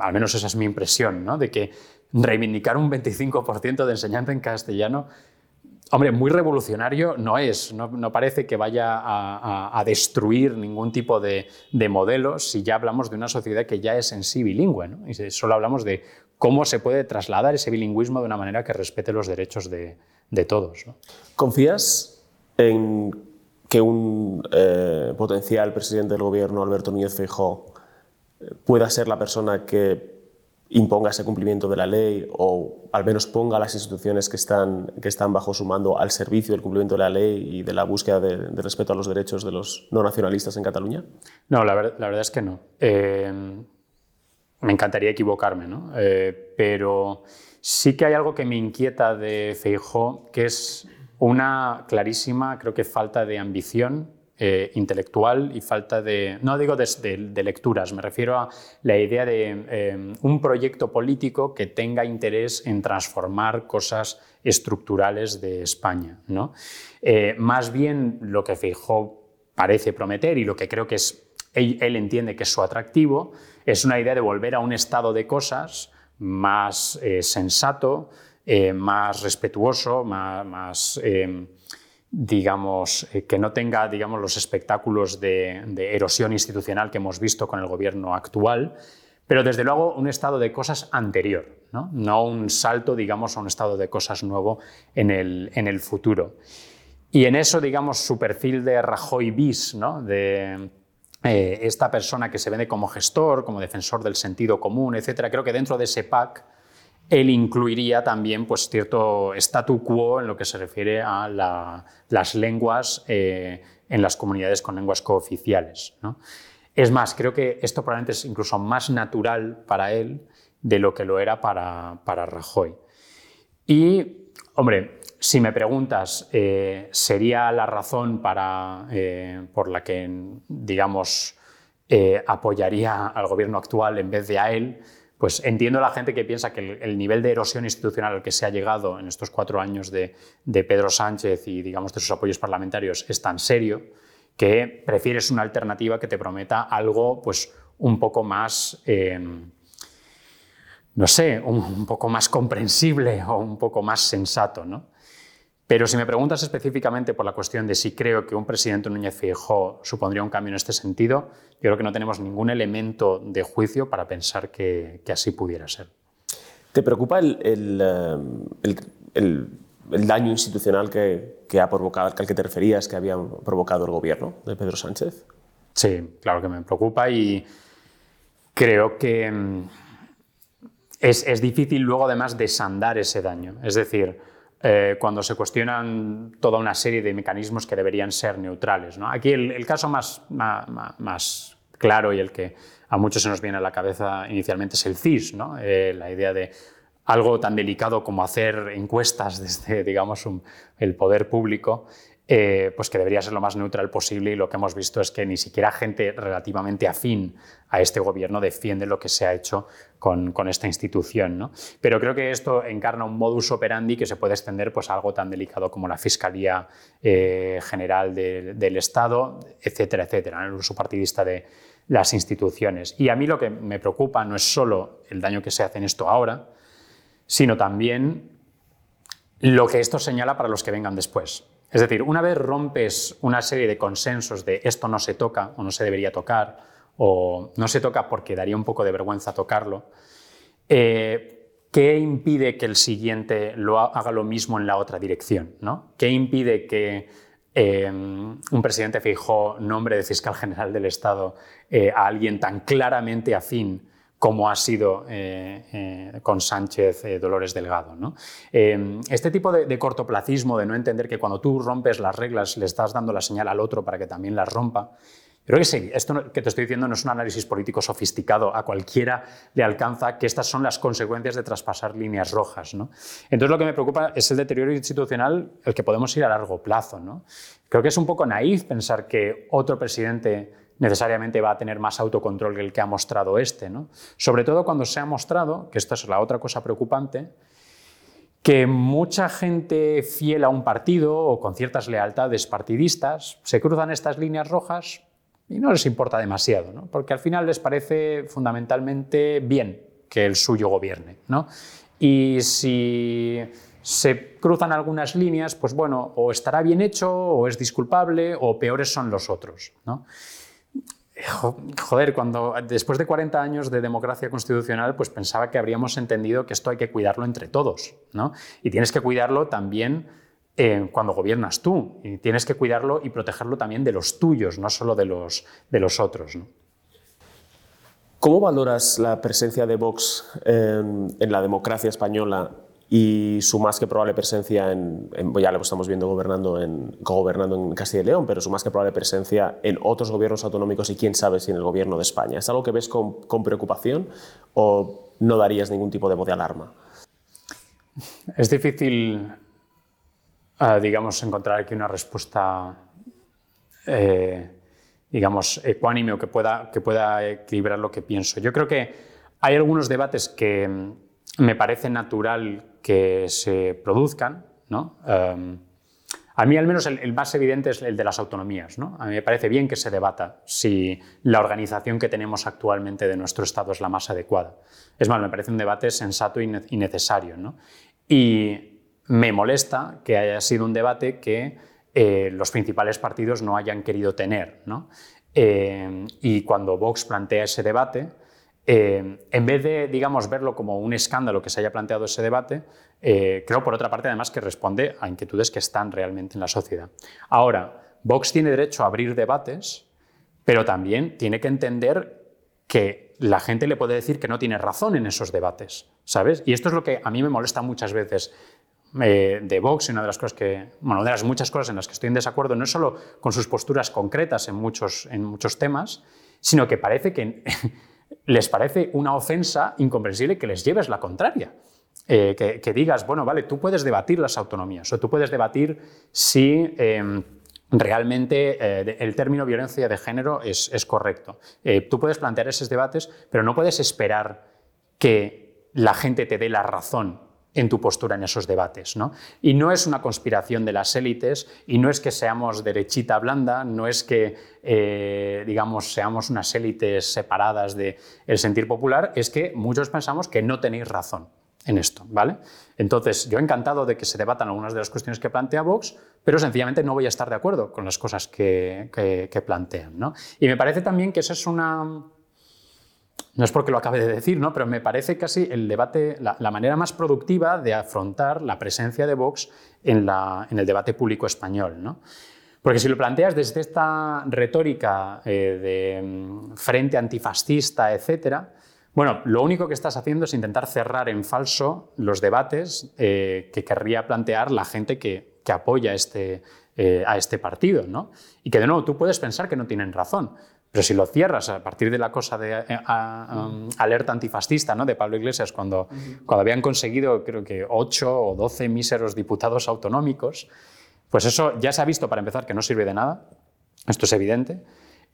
al menos esa es mi impresión, ¿no? de que reivindicar un 25% de enseñanza en castellano Hombre, muy revolucionario no es, no, parece que vaya a, destruir ningún tipo de, modelos si ya hablamos de una sociedad que ya es en sí bilingüe, ¿no? y solo hablamos de cómo se puede trasladar ese bilingüismo de una manera que respete los derechos de, todos. ¿Confías en que un eh, potencial presidente del gobierno, Alberto Núñez Feijóo, pueda ser la persona que imponga ese cumplimiento de la ley o al menos ponga a las instituciones que están, que están bajo su mando al servicio del cumplimiento de la ley y de la búsqueda de, respeto a los derechos de los no nacionalistas en Cataluña? No, la, verdad es que no. Eh, me encantaría equivocarme, ¿no? Eh, pero sí que hay algo que me inquieta de Feijó, que es una clarísima, creo que falta de ambición eh, intelectual y falta de, no digo de, lecturas, me refiero a la idea de eh, un proyecto político que tenga interés en transformar cosas estructurales de España. ¿no? Eh, más bien lo que Feijó parece prometer y lo que creo que es, él, entiende que es su atractivo, es una idea de volver a un estado de cosas más sensato, más respetuoso, más digamos, eh, que no tenga digamos, los espectáculos de, erosión institucional que hemos visto con el gobierno actual, pero desde luego un estado de cosas anterior, no, un salto digamos, a un estado de cosas nuevo en el, en el futuro. Y en eso, digamos, su perfil de Rajoy bis, ¿no? de eh, esta persona que se vende como gestor, como defensor del sentido común, etcétera, creo que dentro de ese pack él incluiría también pues, cierto statu quo en lo que se refiere a las lenguas eh, en las comunidades con lenguas cooficiales. Es más, creo que esto probablemente es incluso más natural para él de lo que lo era para, Rajoy. Y, hombre, si me preguntas, eh, ¿sería la razón para, eh, por la que, digamos, apoyaría al gobierno actual en vez de a él? Pues entiendo a la gente que piensa que el, nivel de erosión institucional al que se ha llegado en estos cuatro años de, Pedro Sánchez y, digamos, de sus apoyos parlamentarios es tan serio que prefieres una alternativa que te prometa algo, pues, un poco más no sé, un, poco más comprensible o un poco más sensato. ¿no? Pero si me preguntas específicamente por la cuestión de si creo que un presidente Núñez Feijóo supondría un cambio en este sentido, yo creo que no tenemos ningún elemento de juicio para pensar que, así pudiera ser. ¿Te preocupa el, eh, daño institucional que, que, ha provocado, al que te referías, que había provocado el gobierno de Pedro Sánchez? Sí, claro que me preocupa y creo que mm, es, difícil luego además desandar ese daño. Es decir, eh, cuando se cuestionan toda una serie de mecanismos que deberían ser neutrales. ¿no? Aquí el, caso más, claro y el que a muchos se nos viene a la cabeza inicialmente es el CIS, ¿no? Eh, la idea de algo tan delicado como hacer encuestas desde digamos, el poder público eh, pues que debería ser lo más neutral posible y lo que hemos visto es que ni siquiera gente relativamente afín a este gobierno defiende lo que se ha hecho con, esta institución. Pero creo que esto encarna un modus operandi que se puede extender pues, a algo tan delicado como la Fiscalía eh, General del Estado, etcétera, etcétera, el uso partidista de las instituciones. Y a mí lo que me preocupa no es solo el daño que se hace en esto ahora, sino también lo que esto señala para los que vengan después. Es decir, una vez rompes una serie de consensos de esto no se toca o no se debería tocar, o no se toca porque daría un poco de vergüenza tocarlo, eh, ¿qué impide que el siguiente lo haga lo mismo en la otra dirección? ¿no? ¿Qué impide que eh, un presidente fijó nombre de fiscal general del Estado eh, a alguien tan claramente afín como ha sido eh, eh, con Sánchez eh, Dolores Delgado. este tipo de, cortoplacismo, de no entender que cuando tú rompes las reglas le estás dando la señal al otro para que también las rompa, creo que sí, esto que te estoy diciendo no es un análisis político sofisticado, a cualquiera le alcanza que estas son las consecuencias de traspasar líneas rojas. Entonces lo que me preocupa es el deterioro institucional, el que podemos ir a largo plazo. Creo que es un poco naif pensar que otro presidente necesariamente va a tener más autocontrol que el que ha mostrado este. ¿no? Sobre todo cuando se ha mostrado, que esta es la otra cosa preocupante, que mucha gente fiel a un partido o con ciertas lealtades partidistas se cruzan estas líneas rojas y no les importa demasiado, porque al final les parece fundamentalmente bien que el suyo gobierne. Y si se cruzan algunas líneas, pues bueno, o estará bien hecho, o es disculpable, o peores son los otros. Joder, cuando después de 40 años de democracia constitucional, pues pensaba que habríamos entendido que esto hay que cuidarlo entre todos, ¿no? Y tienes que cuidarlo también eh, cuando gobiernas tú, y tienes que cuidarlo y protegerlo también de los tuyos, no solo de los, de los otros. ¿Cómo valoras la presencia de Vox en la democracia española y su más que probable presencia en, ya lo estamos viendo gobernando en, gobernando en Castilla y León, pero su más que probable presencia en otros gobiernos autonómicos y quién sabe si en el gobierno de España. ¿Es algo que ves con, preocupación o no darías ningún tipo de voz de alarma? Es difícil, uh, digamos, encontrar aquí una respuesta, eh, digamos, ecuánime o que pueda, que pueda equilibrar lo que pienso. Yo creo que hay algunos debates que me parece natural que se produzcan. ¿no? Em, a mí al menos el, más evidente es el de las autonomías. ¿no? A mí me parece bien que se debata si la organización que tenemos actualmente de nuestro Estado es la más adecuada. Es más, me parece un debate sensato y necesario. ¿no? Y me molesta que haya sido un debate que eh, los principales partidos no hayan querido tener. ¿no? Eh, y cuando Vox plantea ese debate, eh, en vez de, digamos, verlo como un escándalo que se haya planteado ese debate, eh, creo, por otra parte, además, que responde a inquietudes que están realmente en la sociedad. Ahora, Vox tiene derecho a abrir debates, pero también tiene que entender que la gente le puede decir que no tiene razón en esos debates, ¿sabes? Y esto es lo que a mí me molesta muchas veces eh, de Vox y una de las cosas que, bueno, de las muchas cosas en las que estoy en desacuerdo, no es solo con sus posturas concretas en muchos, en muchos temas, sino que parece que les parece una ofensa incomprensible que les lleves la contraria. que, que, digas, bueno, vale, tú puedes debatir las autonomías o tú puedes debatir si em, realmente eh, el término violencia de género es, es correcto. Eh, tú puedes plantear esos debates, pero no puedes esperar que la gente te dé la razón en tu postura en esos debates. ¿no? Y no es una conspiración de las élites y no es que seamos derechita blanda, no es que eh, digamos, seamos unas élites separadas del sentir popular, es que muchos pensamos que no tenéis razón en esto, ¿vale? Entonces, yo encantado de que se debatan algunas de las cuestiones que plantea Vox, pero sencillamente no voy a estar de acuerdo con las cosas que, plantean, ¿no? Y me parece también que esa es una... No es porque lo acabe de decir, ¿no? pero me parece casi el debate, la, manera más productiva de afrontar la presencia de Vox en, el debate público español. ¿no? Porque si lo planteas desde esta retórica eh, de mm, frente antifascista, etcétera, bueno, lo único que estás haciendo es intentar cerrar en falso los debates eh, que querría plantear la gente que, apoya este, eh, a este partido. ¿no? Y que de nuevo tú puedes pensar que no tienen razón, pero si lo cierras a partir de la cosa de eh, um, alerta antifascista ¿no? de Pablo Iglesias, cuando, cuando habían conseguido creo que 8 o 12 míseros diputados autonómicos, pues eso ya se ha visto para empezar que no sirve de nada, esto es evidente.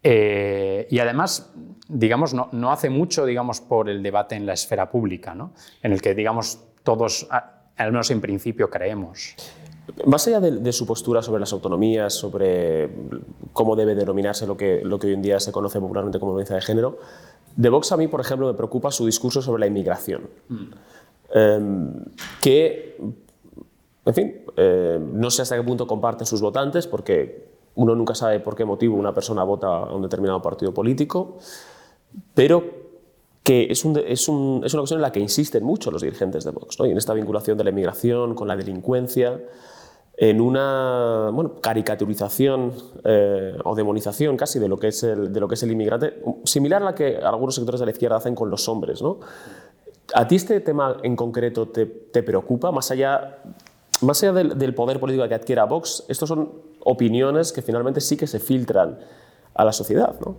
Eh, y además, digamos, no, hace mucho, digamos, por el debate en la esfera pública, ¿no? en el que, digamos, todos, al menos en principio, creemos. Más allá de, su postura sobre las autonomías, sobre cómo debe denominarse lo que, lo que hoy en día se conoce popularmente como violencia de género, de Vox a mí, por ejemplo, me preocupa su discurso sobre la inmigración. Mm. Em, que, en fin, eh, no sé hasta qué punto comparten sus votantes, porque uno nunca sabe por qué motivo una persona vota a un determinado partido político, pero que es, un, es, un, es una cuestión en la que insisten mucho los dirigentes de Vox, ¿no? y en esta vinculación de la inmigración con la delincuencia, en una bueno, caricaturización eh, o demonización casi de lo, que es el, de lo que es el inmigrante, similar a la que algunos sectores de la izquierda hacen con los hombres. ¿no? ¿A ti este tema en concreto te, te preocupa? Más allá, más allá del, del, poder político que adquiera Vox, estos son opiniones que finalmente sí que se filtran a la sociedad. ¿no?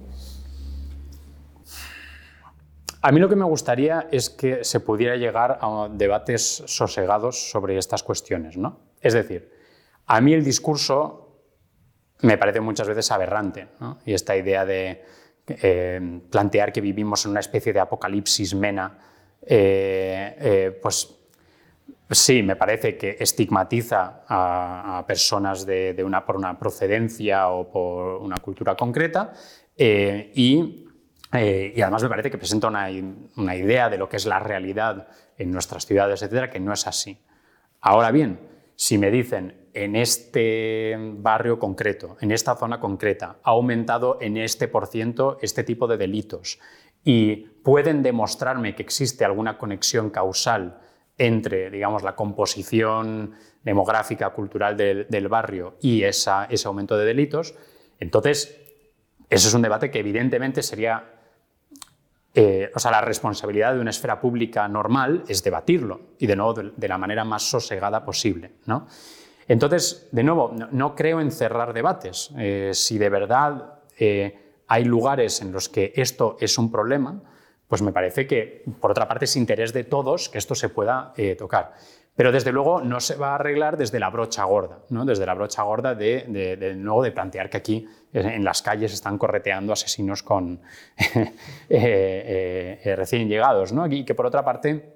A mí lo que me gustaría es que se pudiera llegar a debates sosegados sobre estas cuestiones. ¿no? Es decir, a mí el discurso me parece muchas veces aberrante. ¿no? Y esta idea de eh, plantear que vivimos en una especie de apocalipsis mena, eh, eh, pues Sí, me parece que estigmatiza a, personas de, una, por una procedencia o por una cultura concreta eh, eh, y, además me parece que presenta una, idea de lo que es la realidad en nuestras ciudades, etcétera, que no es así. Ahora bien, si me dicen en este barrio concreto, en esta zona concreta, ha aumentado en este por ciento este tipo de delitos y pueden demostrarme que existe alguna conexión causal entre, digamos, la composición demográfica, cultural del, barrio y ese aumento de delitos, entonces, ese es un debate que evidentemente sería, eh, o sea, la responsabilidad de una esfera pública normal es debatirlo y de nuevo de, la manera más sosegada posible, ¿no? Entonces, de nuevo, no, creo en cerrar debates. Eh, si de verdad eh, hay lugares en los que esto es un problema, pues me parece que, por otra parte, es interés de todos que esto se pueda tocar. Pero desde luego no se va a arreglar desde la brocha gorda, ¿no? desde la brocha gorda de, de, nuevo de plantear que aquí eh, en las calles están correteando asesinos con eh, recién llegados. ¿no? Y que por otra parte,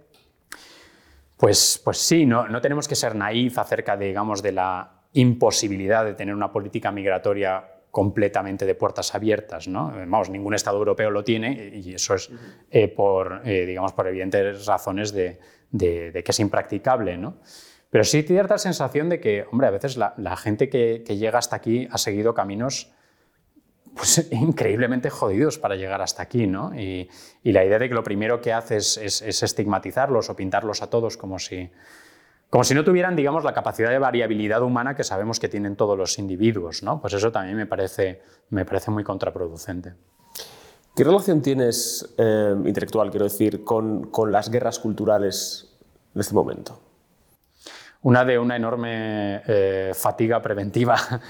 pues, pues sí, no, no tenemos que ser naif acerca de, digamos, de la imposibilidad de tener una política migratoria completamente de puertas abiertas. ¿no? Vamos, ningún Estado europeo lo tiene y eso es eh, por, eh, digamos, por evidentes razones de, que es impracticable. ¿no? Pero sí cierta sensación de que, hombre, a veces la, gente que, llega hasta aquí ha seguido caminos pues, increíblemente jodidos para llegar hasta aquí. ¿no? Y, la idea de que lo primero que haces es estigmatizarlos o pintarlos a todos como si como si no tuvieran, digamos, la capacidad de variabilidad humana que sabemos que tienen todos los individuos, ¿no? Pues eso también me parece, me parece muy contraproducente. ¿Qué relación tienes eh, intelectual, quiero decir, con, las guerras culturales de este momento? Una de una enorme eh, fatiga preventiva.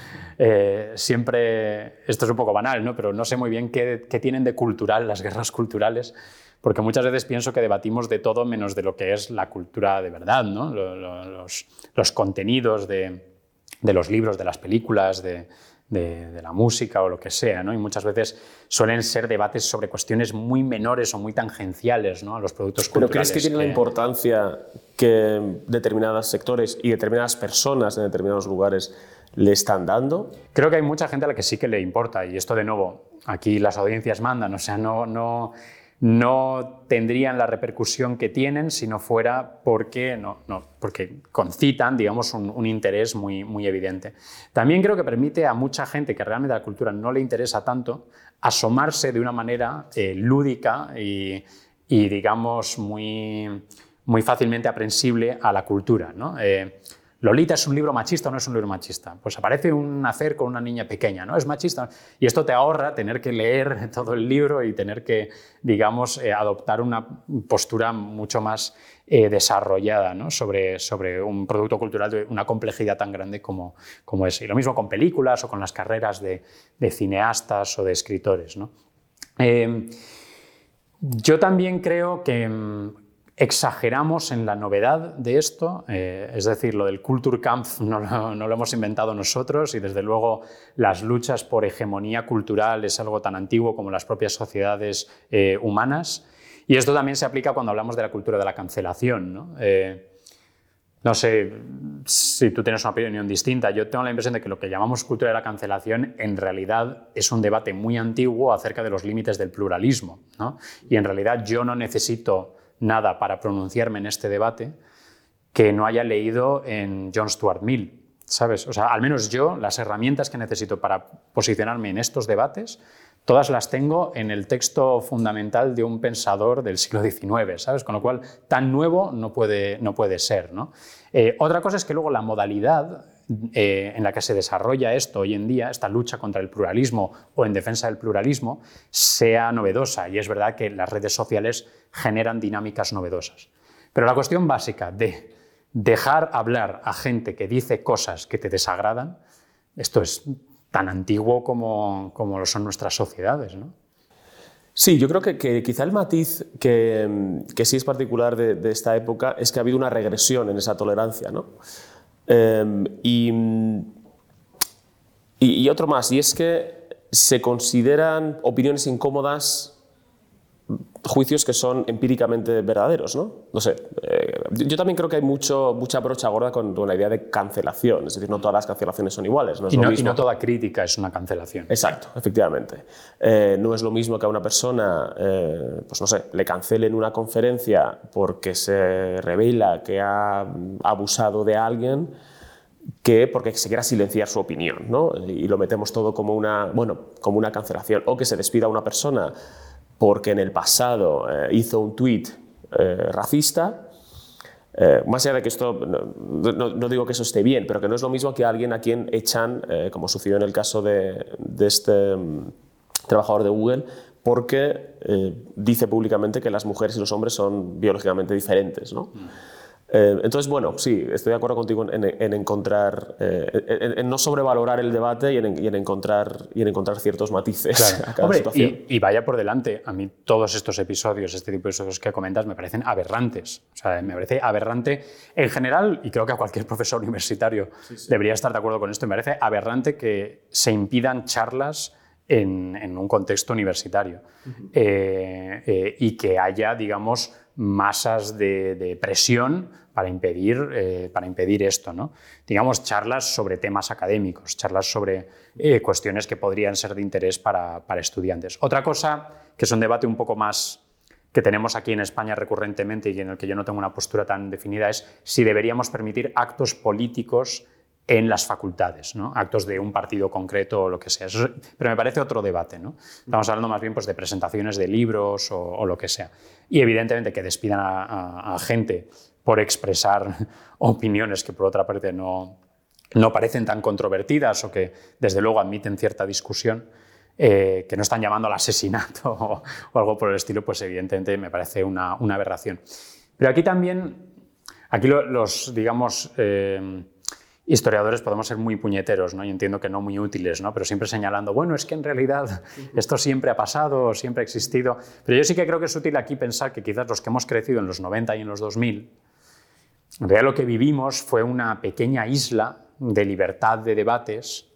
Eh, siempre, esto es un poco banal, ¿no? pero no sé muy bien qué, tienen de cultural las guerras culturales porque muchas veces pienso que debatimos de todo menos de lo que es la cultura de verdad, ¿no? los, los, contenidos de, de, los libros, de las películas, de, de, la música o lo que sea, ¿no? Y muchas veces suelen ser debates sobre cuestiones muy menores o muy tangenciales ¿no? a los productos culturales. ¿Pero crees que tiene la importancia que determinados sectores y determinadas personas en determinados lugares le están dando? Creo que hay mucha gente a la que sí que le importa y esto de nuevo, aquí las audiencias mandan, o sea, no... no no tendrían la repercusión que tienen si no fuera porque, no, no, porque concitan digamos, un, interés muy, muy evidente. También creo que permite a mucha gente que realmente la cultura no le interesa tanto asomarse de una manera eh, lúdica y, digamos, muy, muy fácilmente aprensible a la cultura. ¿no? Eh, Lolita es un libro machista o no es un libro machista. Pues aparece un nacer con una niña pequeña, ¿no? Es machista. Y esto te ahorra tener que leer todo el libro y tener que, digamos, eh, adoptar una postura mucho más eh, desarrollada ¿no? sobre, sobre un producto cultural de una complejidad tan grande como, como ese. Y lo mismo con películas o con las carreras de, cineastas o de escritores. ¿no? Eh, yo también creo que mm, exageramos en la novedad de esto, eh, es decir, lo del Kulturkampf no, no, lo hemos inventado nosotros y desde luego las luchas por hegemonía cultural es algo tan antiguo como las propias sociedades eh, humanas. Y esto también se aplica cuando hablamos de la cultura de la cancelación. ¿no? Eh, no sé si tú tienes una opinión distinta. Yo tengo la impresión de que lo que llamamos cultura de la cancelación en realidad es un debate muy antiguo acerca de los límites del pluralismo. ¿no? Y en realidad yo no necesito nada para pronunciarme en este debate que no haya leído en John Stuart Mill, ¿sabes? O sea, al menos yo, las herramientas que necesito para posicionarme en estos debates, todas las tengo en el texto fundamental de un pensador del siglo XIX, ¿sabes? Con lo cual, tan nuevo no puede, no puede ser, ¿no? Eh, otra cosa es que luego la modalidad eh, en la que se desarrolla esto hoy en día, esta lucha contra el pluralismo o en defensa del pluralismo, sea novedosa. Y es verdad que las redes sociales generan dinámicas novedosas. Pero la cuestión básica de dejar hablar a gente que dice cosas que te desagradan, esto es tan antiguo como, lo son nuestras sociedades. ¿no? Sí, yo creo que, quizá el matiz que, sí es particular de, de, esta época es que ha habido una regresión en esa tolerancia. ¿no? Em, y, y, otro más, y es que se consideran opiniones incómodas juicios que son empíricamente verdaderos, ¿no? No sé, eh, yo también creo que hay mucho, mucha brocha gorda con, la idea de cancelación, es decir, no todas las cancelaciones son iguales. No es y, no, toda crítica es una cancelación. Exacto, efectivamente. Eh, no es lo mismo que a una persona, eh, pues no sé, le cancelen una conferencia porque se revela que ha abusado de alguien, que porque se quiera silenciar su opinión, ¿no? Y lo metemos todo como una, bueno, como una cancelación. O que se despida a una persona porque en el pasado eh, hizo un tuit eh, racista, eh, más allá de que esto, no, digo que eso esté bien, pero que no es lo mismo que alguien a quien echan, como sucedió en el caso de, este mm, trabajador de Google, porque dice públicamente que las mujeres y los hombres son biológicamente diferentes. ¿no? Mm. Eh, entonces, bueno, sí, estoy de acuerdo contigo en, encontrar, eh, en, no sobrevalorar el debate y en, encontrar, y en encontrar ciertos matices a cada situación. Y, vaya por delante, a mí todos estos episodios, este tipo de episodios que comentas, me parecen aberrantes. O sea, me parece aberrante en general, y creo que a cualquier profesor universitario debería estar de acuerdo con esto, me parece aberrante que se impidan charlas en, un contexto universitario. Eh, y que haya, digamos, masas de, presión para impedir, eh, para impedir esto. ¿no? Digamos, charlas sobre temas académicos, charlas sobre eh, cuestiones que podrían ser de interés para, estudiantes. Otra cosa, que es un debate un poco más que tenemos aquí en España recurrentemente y en el que yo no tengo una postura tan definida, es si deberíamos permitir actos políticos en las facultades, ¿no? actos de un partido concreto o lo que sea. pero me parece otro debate. ¿no? Estamos hablando más bien pues, de presentaciones de libros o, lo que sea. Y evidentemente que despidan a, gente por expresar opiniones que por otra parte no, no parecen tan controvertidas o que desde luego admiten cierta discusión, eh, que no están llamando al asesinato o, algo por el estilo, pues evidentemente me parece una, una aberración. Pero aquí también, aquí los, digamos, eh, historiadores podemos ser muy puñeteros, ¿no? Y entiendo que no muy útiles, ¿no? Pero siempre señalando, bueno, es que en realidad esto siempre ha pasado, siempre ha existido. Pero yo sí que creo que es útil aquí pensar que quizás los que hemos crecido en los 90 y en los 2000, en realidad lo que vivimos fue una pequeña isla de libertad de debates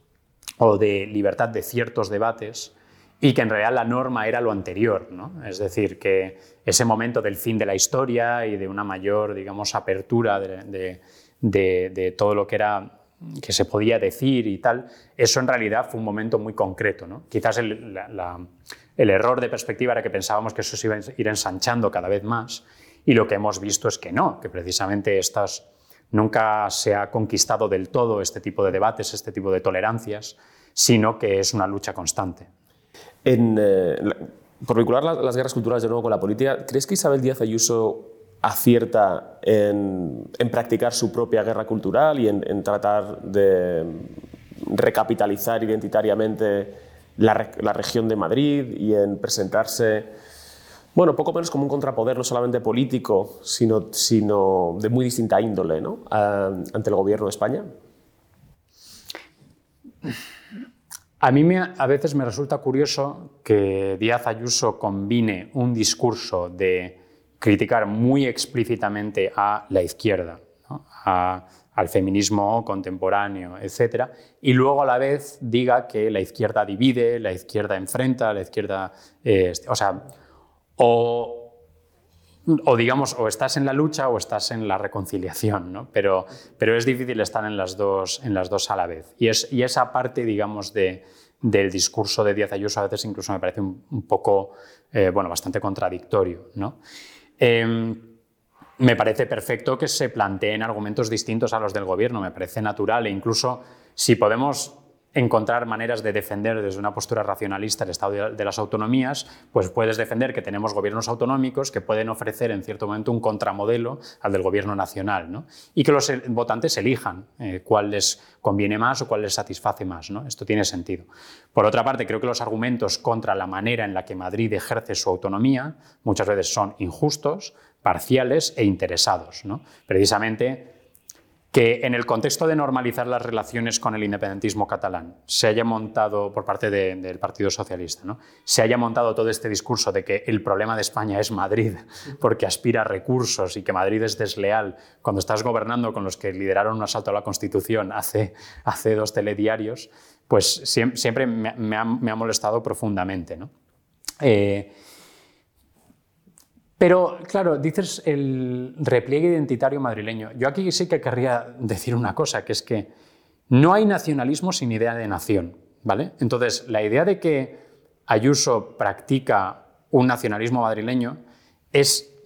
o de libertad de ciertos debates y que en realidad la norma era lo anterior, ¿no? Es decir, que ese momento del fin de la historia y de una mayor, digamos, apertura de de, todo lo que era que se podía decir y tal, eso en realidad fue un momento muy concreto. ¿no? Quizás el, el, error de perspectiva era que pensábamos que eso se iba a ir ensanchando cada vez más y lo que hemos visto es que no, que precisamente estas, nunca se ha conquistado del todo este tipo de debates, este tipo de tolerancias, sino que es una lucha constante. En, eh, por vincular las, las guerras culturales de nuevo con la política, ¿crees que Isabel Díaz Ayuso acierta en, practicar su propia guerra cultural y en, tratar de recapitalizar identitariamente la, región de Madrid y en presentarse, bueno, poco menos como un contrapoder no solamente político, sino, sino de muy distinta índole ¿no? ante el gobierno de España? A mí me, a veces me resulta curioso que Díaz Ayuso combine un discurso de criticar muy explícitamente a la izquierda, al feminismo contemporáneo, etc. Y luego a la vez diga que la izquierda divide, la izquierda enfrenta, la izquierda... Eh, o sea, o, digamos, o estás en la lucha o estás en la reconciliación, ¿no? pero, pero es difícil estar en las dos, en las dos a la vez. Y, es, y esa parte, digamos, de, del discurso de Díaz Ayuso a veces incluso me parece un, poco, eh, bueno, bastante contradictorio. ¿no? Em, me parece perfecto que se planteen argumentos distintos a los del gobierno, me parece natural e incluso si podemos encontrar maneras de defender desde una postura racionalista el Estado de las autonomías, pues puedes defender que tenemos gobiernos autonómicos que pueden ofrecer en cierto momento un contramodelo al del gobierno nacional ¿no? y que los votantes elijan eh, cuál les conviene más o cuál les satisface más. ¿no? Esto tiene sentido. Por otra parte, creo que los argumentos contra la manera en la que Madrid ejerce su autonomía muchas veces son injustos, parciales e interesados. ¿no? Precisamente que en el contexto de normalizar las relaciones con el independentismo catalán se haya montado por parte del Partido Socialista, ¿no? se haya montado todo este discurso de que el problema de España es Madrid porque aspira a recursos y que Madrid es desleal cuando estás gobernando con los que lideraron un asalto a la Constitución hace, hace dos telediarios, pues siempre, me, ha, molestado profundamente. ¿no? Eh, pero, claro, dices el repliegue identitario madrileño. Yo aquí sí que querría decir una cosa, que es que no hay nacionalismo sin idea de nación, ¿vale? Entonces, la idea de que Ayuso practica un nacionalismo madrileño es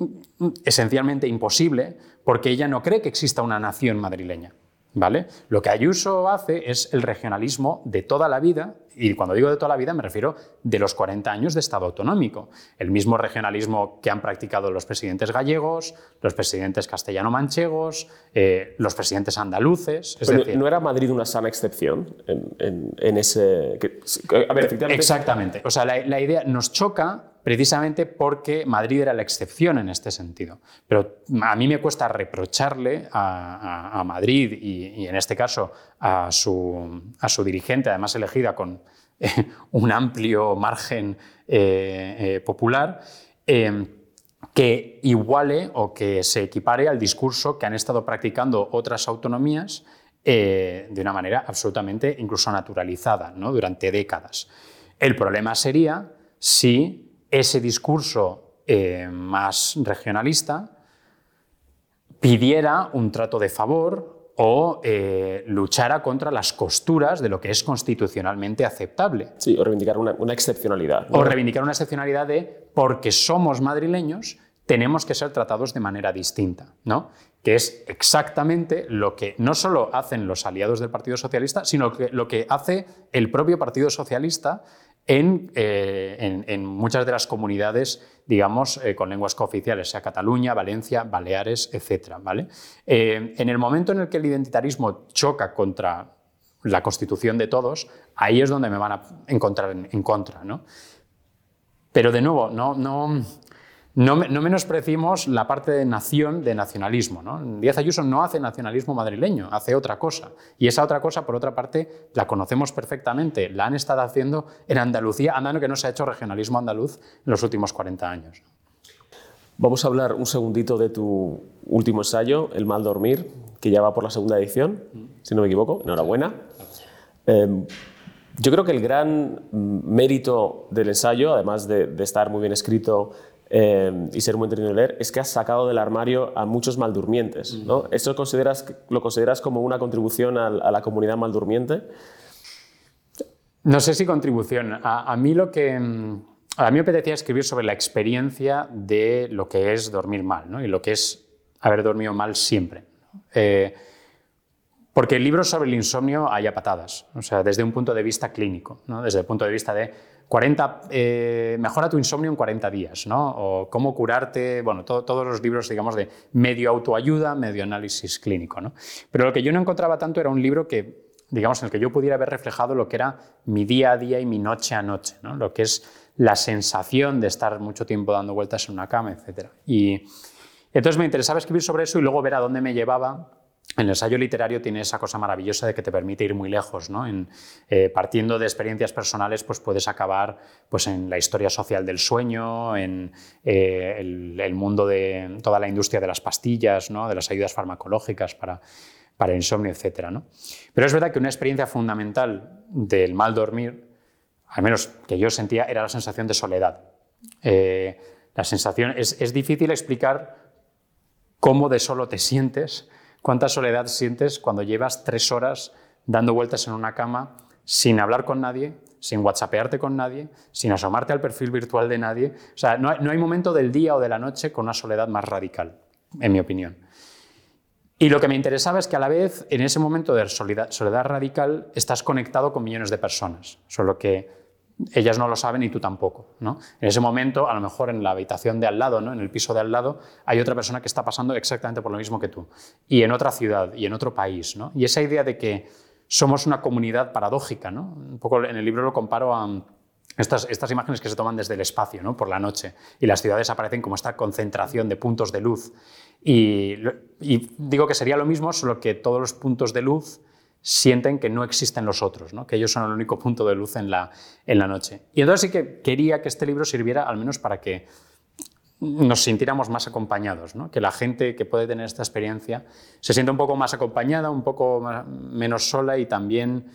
esencialmente imposible porque ella no cree que exista una nación madrileña. ¿Vale? Lo que Ayuso hace es el regionalismo de toda la vida, y cuando digo de toda la vida me refiero de los 40 años de Estado autonómico. El mismo regionalismo que han practicado los presidentes gallegos, los presidentes castellano-manchegos, eh, los presidentes andaluces. ¿No era Madrid una sana excepción en, ese...? Exactamente. O sea, la, la idea nos choca precisamente porque Madrid era la excepción en este sentido. Pero a mí me cuesta reprocharle a, Madrid y, en este caso a su, dirigente, además elegida con eh, un amplio margen eh, eh, popular, que iguale o que se equipare al discurso que han estado practicando otras autonomías de una manera absolutamente incluso naturalizada ¿no? durante décadas. El problema sería si ese discurso eh, más regionalista pidiera un trato de favor o eh, luchara contra las costuras de lo que es constitucionalmente aceptable. Sí, o reivindicar una, excepcionalidad. O reivindicar una excepcionalidad de porque somos madrileños tenemos que ser tratados de manera distinta, ¿no? que es exactamente lo que no solo hacen los aliados del Partido Socialista, sino que lo que hace el propio Partido Socialista eh, en, muchas de las comunidades, digamos, eh, con lenguas cooficiales, sea Cataluña, Valencia, Baleares, etc. ¿vale? Eh, en el momento en el que el identitarismo choca contra la constitución de todos, ahí es donde me van a encontrar en, contra. ¿no? Pero de nuevo, no, no, no, no menospreciemos la parte de nación, de nacionalismo. ¿no? Díaz Ayuso no hace nacionalismo madrileño, hace otra cosa. Y esa otra cosa, por otra parte, la conocemos perfectamente. La han estado haciendo en Andalucía, andando que no se ha hecho regionalismo andaluz en los últimos 40 años. Vamos a hablar un segundito de tu último ensayo, El mal dormir, que ya va por la segunda edición, si no me equivoco. Enhorabuena. Eh, yo creo que el gran mérito del ensayo, además de, de estar muy bien escrito eh, y ser muy entretenido de leer, es que has sacado del armario a muchos maldurmientes. ¿no? ¿Eso consideras, lo consideras como una contribución a, a, la comunidad maldurmiente? No sé si contribución. A, a, mí lo que... A mí me apetecía escribir sobre la experiencia de lo que es dormir mal ¿no? y lo que es haber dormido mal siempre. Eh, porque el libro sobre el insomnio hay a patadas, o sea, desde un punto de vista clínico, ¿no? desde el punto de vista de 40, eh, mejora tu insomnio en 40 días, ¿no? O cómo curarte, bueno, todos los libros, digamos, de medio autoayuda, medio análisis clínico, ¿no? Pero lo que yo no encontraba tanto era un libro que, digamos, en el que yo pudiera haber reflejado lo que era mi día a día y mi noche a noche, ¿no? Lo que es la sensación de estar mucho tiempo dando vueltas en una cama, etc. Y entonces me interesaba escribir sobre eso y luego ver a dónde me llevaba el ensayo literario tiene esa cosa maravillosa de que te permite ir muy lejos. ¿no? Eh, partiendo de experiencias personales, pues puedes acabar pues, en la historia social del sueño, en eh, el, mundo de toda la industria de las pastillas, ¿no? de las ayudas farmacológicas para, para el insomnio, etc. Pero es verdad que una experiencia fundamental del mal dormir, al menos que yo sentía, era la sensación de soledad. Eh, la sensación es, es difícil explicar cómo de solo te sientes ¿Cuánta soledad sientes cuando llevas tres horas dando vueltas en una cama sin hablar con nadie, sin whatsappearte con nadie, sin asomarte al perfil virtual de nadie? O sea, no hay, no hay momento del día o de la noche con una soledad más radical, en mi opinión. Y lo que me interesaba es que a la vez, en ese momento de soledad, soledad radical, estás conectado con millones de personas, solo que ellas no lo saben y tú tampoco. ¿no? En ese momento, a lo mejor en la habitación de al lado, ¿no? en el piso de al lado, hay otra persona que está pasando exactamente por lo mismo que tú. Y en otra ciudad, y en otro país. ¿no? Y esa idea de que somos una comunidad paradójica, ¿no? un poco en el libro lo comparo a estas, imágenes que se toman desde el espacio, ¿no? por la noche, y las ciudades aparecen como esta concentración de puntos de luz. Y digo que sería lo mismo, solo que todos los puntos de luz sienten que no existen los otros, ¿no? que ellos son el único punto de luz en la, en la noche. Y entonces sí que quería que este libro sirviera al menos para que nos sintiéramos más acompañados, ¿no? que la gente que puede tener esta experiencia se sienta un poco más acompañada, un poco menos sola y también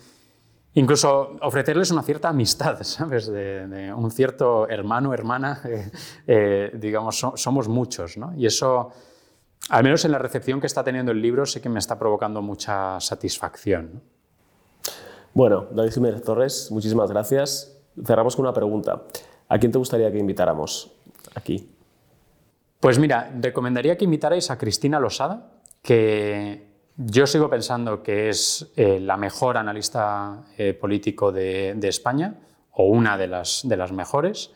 incluso ofrecerles una cierta amistad, ¿sabes? De, de un cierto hermano, hermana, eh, eh, digamos, so, somos muchos, ¿no? Y eso al menos en la recepción que está teniendo el libro, sé que me está provocando mucha satisfacción. Bueno, David Jiménez Torres, muchísimas gracias. Cerramos con una pregunta. ¿A quién te gustaría que invitáramos aquí? Pues mira, recomendaría que invitarais a Cristina Losada, que yo sigo pensando que es eh, la mejor analista eh, político de, de, España, o una de las, de las mejores.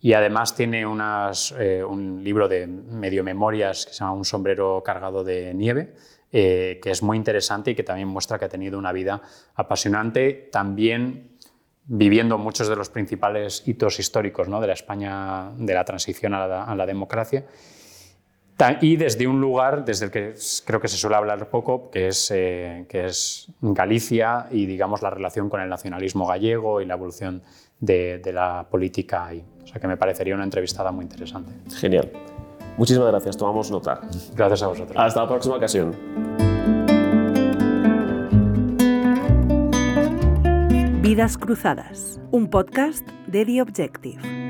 Y además tiene unas, eh, un libro de medio memorias que se llama Un sombrero cargado de nieve, eh, que es muy interesante y que también muestra que ha tenido una vida apasionante, también viviendo muchos de los principales hitos históricos ¿no? de la España de la transición a la, a la democracia y desde un lugar desde el que creo que se suele hablar poco, que es, eh, que es Galicia y digamos la relación con el nacionalismo gallego y la evolución de, de, la política ahí. O sea que me parecería una entrevistada muy interesante. Genial. Muchísimas gracias, tomamos nota. Gracias a vosotros. Hasta la próxima ocasión. Vidas Cruzadas, un podcast de The Objective.